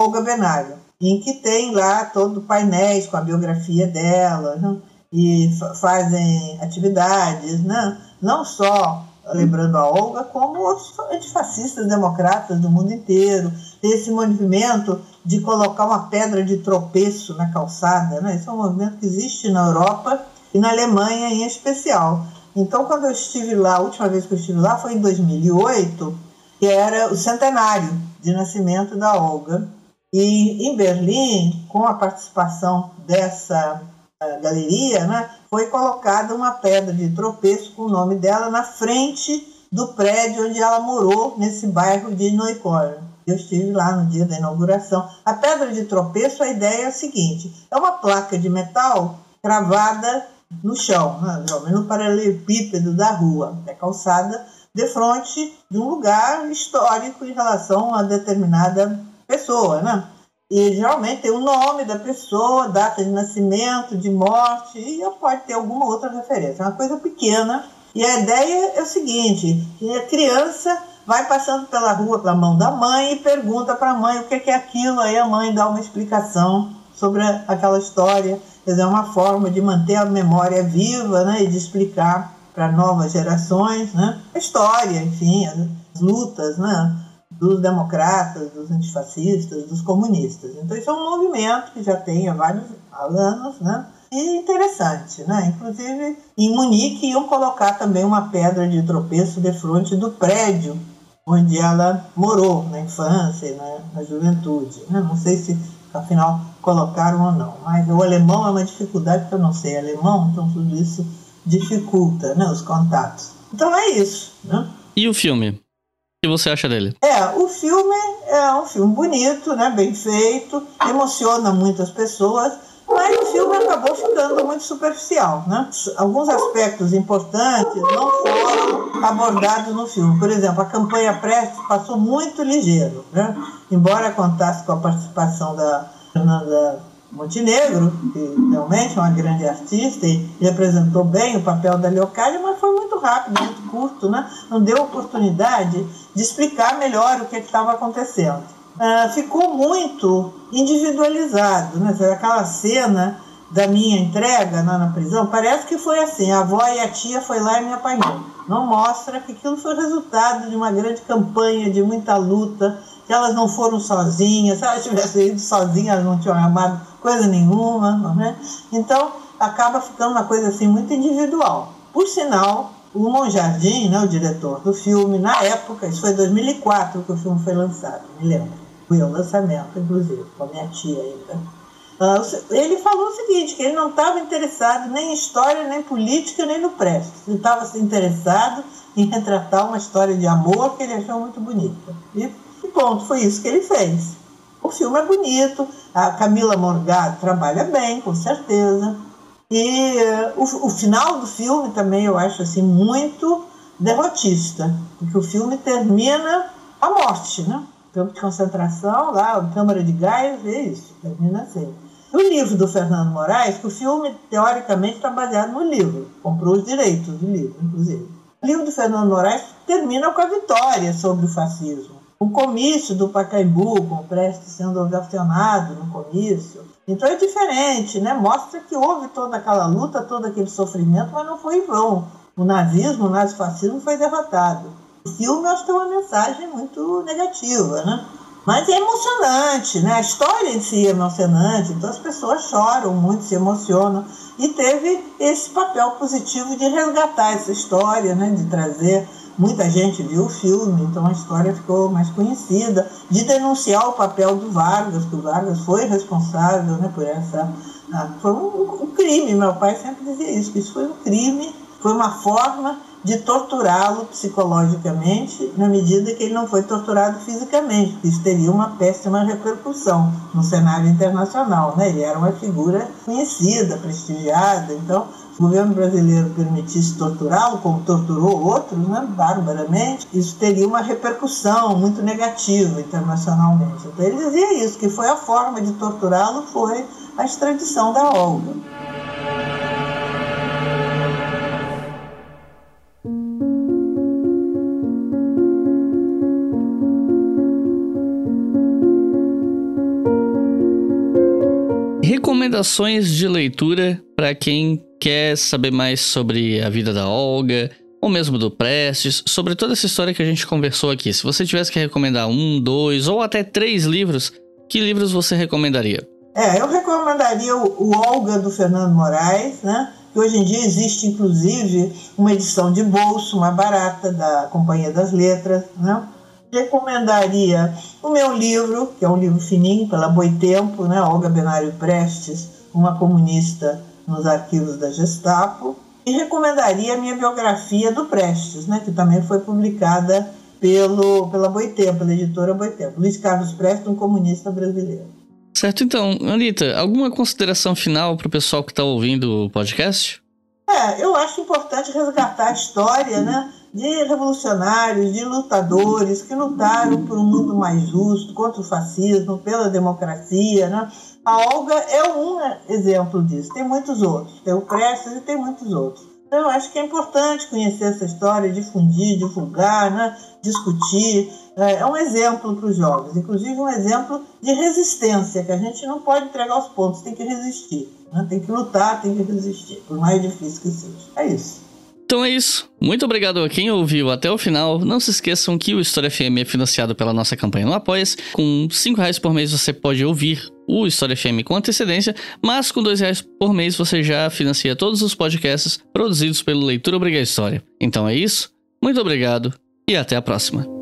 Olga Benário, em que tem lá todo painéis com a biografia dela, né? e fazem atividades, né? não só lembrando a Olga, como outros antifascistas democratas do mundo inteiro. Esse movimento de colocar uma pedra de tropeço na calçada. Né? Esse é um movimento que existe na Europa e na Alemanha em especial. Então, quando eu estive lá, a última vez que eu estive lá foi em 2008, que era o centenário de nascimento da Olga. E em Berlim, com a participação dessa uh, galeria, né, foi colocada uma pedra de tropeço com o nome dela na frente do prédio onde ela morou, nesse bairro de Neukölln. Eu estive lá no dia da inauguração. A pedra de tropeço, a ideia é a seguinte: é uma placa de metal cravada no chão, né, no paralelepípedo da rua, é calçada de frente de um lugar histórico em relação a determinada pessoa, né? E geralmente tem o nome da pessoa, data de nascimento, de morte, e pode ter alguma outra referência. É uma coisa pequena. E a ideia é o seguinte: que a criança vai passando pela rua pela mão da mãe e pergunta para a mãe o que é aquilo, aí a mãe dá uma explicação sobre aquela história. Quer dizer, é uma forma de manter a memória viva né, e de explicar para novas gerações né, a história, enfim, as lutas, né? dos democratas, dos antifascistas, dos comunistas. Então isso é um movimento que já tem há vários anos, né? E interessante, né? Inclusive em Munique iam colocar também uma pedra de tropeço de frente do prédio onde ela morou na infância e na, na juventude. Né? Não sei se afinal colocaram ou não, mas o alemão é uma dificuldade porque eu não sei alemão, então tudo isso dificulta, né? Os contatos. Então é isso, né? E o filme? que você acha dele? É, o filme é um filme bonito, né, bem feito, emociona muitas pessoas, mas o filme acabou ficando muito superficial, né? Alguns aspectos importantes não foram abordados no filme. Por exemplo, a campanha Prestes passou muito ligeiro, né? Embora contasse com a participação da Fernanda Montenegro, que realmente é uma grande artista e representou bem o papel da Leocádia, mas foi muito rápido, muito curto, né? não deu oportunidade de explicar melhor o que estava acontecendo. Uh, ficou muito individualizado, né? aquela cena da minha entrega lá na prisão, parece que foi assim, a avó e a tia foi lá e me apanhou. Não mostra que aquilo foi resultado de uma grande campanha, de muita luta, que elas não foram sozinhas, se elas tivessem ido sozinhas, elas não tinham armado coisa nenhuma, né? Então, acaba ficando uma coisa assim muito individual. Por sinal, o Monjardim, né, o diretor do filme, na época, isso foi em 2004 que o filme foi lançado, me lembro. Foi o lançamento, inclusive, com a minha tia ainda. Uh, ele falou o seguinte, que ele não estava interessado nem em história, nem política, nem no Prestes. Ele estava interessado em retratar uma história de amor que ele achou muito bonita. E, e ponto, foi isso que ele fez. O filme é bonito, a Camila Morgado trabalha bem, com certeza. E uh, o, o, final do filme também eu acho assim muito derrotista, porque o filme termina a morte, né? Campo de concentração, lá, câmara de gás, é isso, termina assim. O livro do Fernando Moraes, que o filme teoricamente está baseado no livro, comprou os direitos do livro, inclusive. O livro do Fernando Moraes termina com a vitória sobre o fascismo o comício do Pacaembu, com o Prestes sendo ovacionado no comício. Então é diferente, né? mostra que houve toda aquela luta, todo aquele sofrimento, mas não foi em vão. O nazismo, o nazifascismo foi derrotado. O filme, acho que é uma mensagem muito negativa, né? Mas é emocionante, né? A história em si é emocionante, então as pessoas choram muito, se emocionam. E teve esse papel positivo de resgatar essa história, né? De trazer Muita gente viu o filme, então a história ficou mais conhecida, de denunciar o papel do Vargas, que o Vargas foi responsável né, por essa. Ah, foi um, um crime, meu pai sempre dizia isso, que isso foi um crime, foi uma forma de torturá-lo psicologicamente, na medida que ele não foi torturado fisicamente, porque isso teria uma péssima repercussão no cenário internacional. Né? Ele era uma figura conhecida, prestigiada, então o governo brasileiro permitisse torturá-lo, como torturou outros, né, barbaramente, isso teria uma repercussão muito negativa internacionalmente. Então ele dizia isso, que foi a forma de torturá-lo foi a extradição da Olga. Recomendações de leitura para quem quer saber mais sobre a vida da Olga, ou mesmo do Prestes, sobre toda essa história que a gente conversou aqui. Se você tivesse que recomendar um, dois ou até três livros, que livros você recomendaria? É, eu recomendaria o, o Olga do Fernando Moraes, né? Que hoje em dia existe inclusive uma edição de bolso mais barata da Companhia das Letras, né? Recomendaria o meu livro, que é um livro fininho, pela Boitempo, né? Olga Benário Prestes, uma comunista nos arquivos da Gestapo. E recomendaria a minha biografia do Prestes, né? que também foi publicada pelo, pela Boitempo, pela editora Boitempo. Luiz Carlos Prestes, um comunista brasileiro. Certo, então, Anitta, alguma consideração final para o pessoal que está ouvindo o podcast? É, eu acho importante resgatar a história, né? de revolucionários, de lutadores que lutaram por um mundo mais justo, contra o fascismo, pela democracia. Né? A Olga é um exemplo disso, tem muitos outros, tem o Prestes e tem muitos outros. Então, eu acho que é importante conhecer essa história, difundir, divulgar, né? discutir. É, é um exemplo para os jovens, inclusive um exemplo de resistência, que a gente não pode entregar os pontos, tem que resistir. Né? Tem que lutar, tem que resistir, por mais difícil que seja. É isso. Então é isso. Muito obrigado a quem ouviu até o final. Não se esqueçam que o História FM é financiado pela nossa campanha no Apoia-se. Com 5 reais por mês você pode ouvir o História FM com antecedência, mas com 2 reais por mês você já financia todos os podcasts produzidos pelo Leitura Obriga História. Então é isso. Muito obrigado e até a próxima.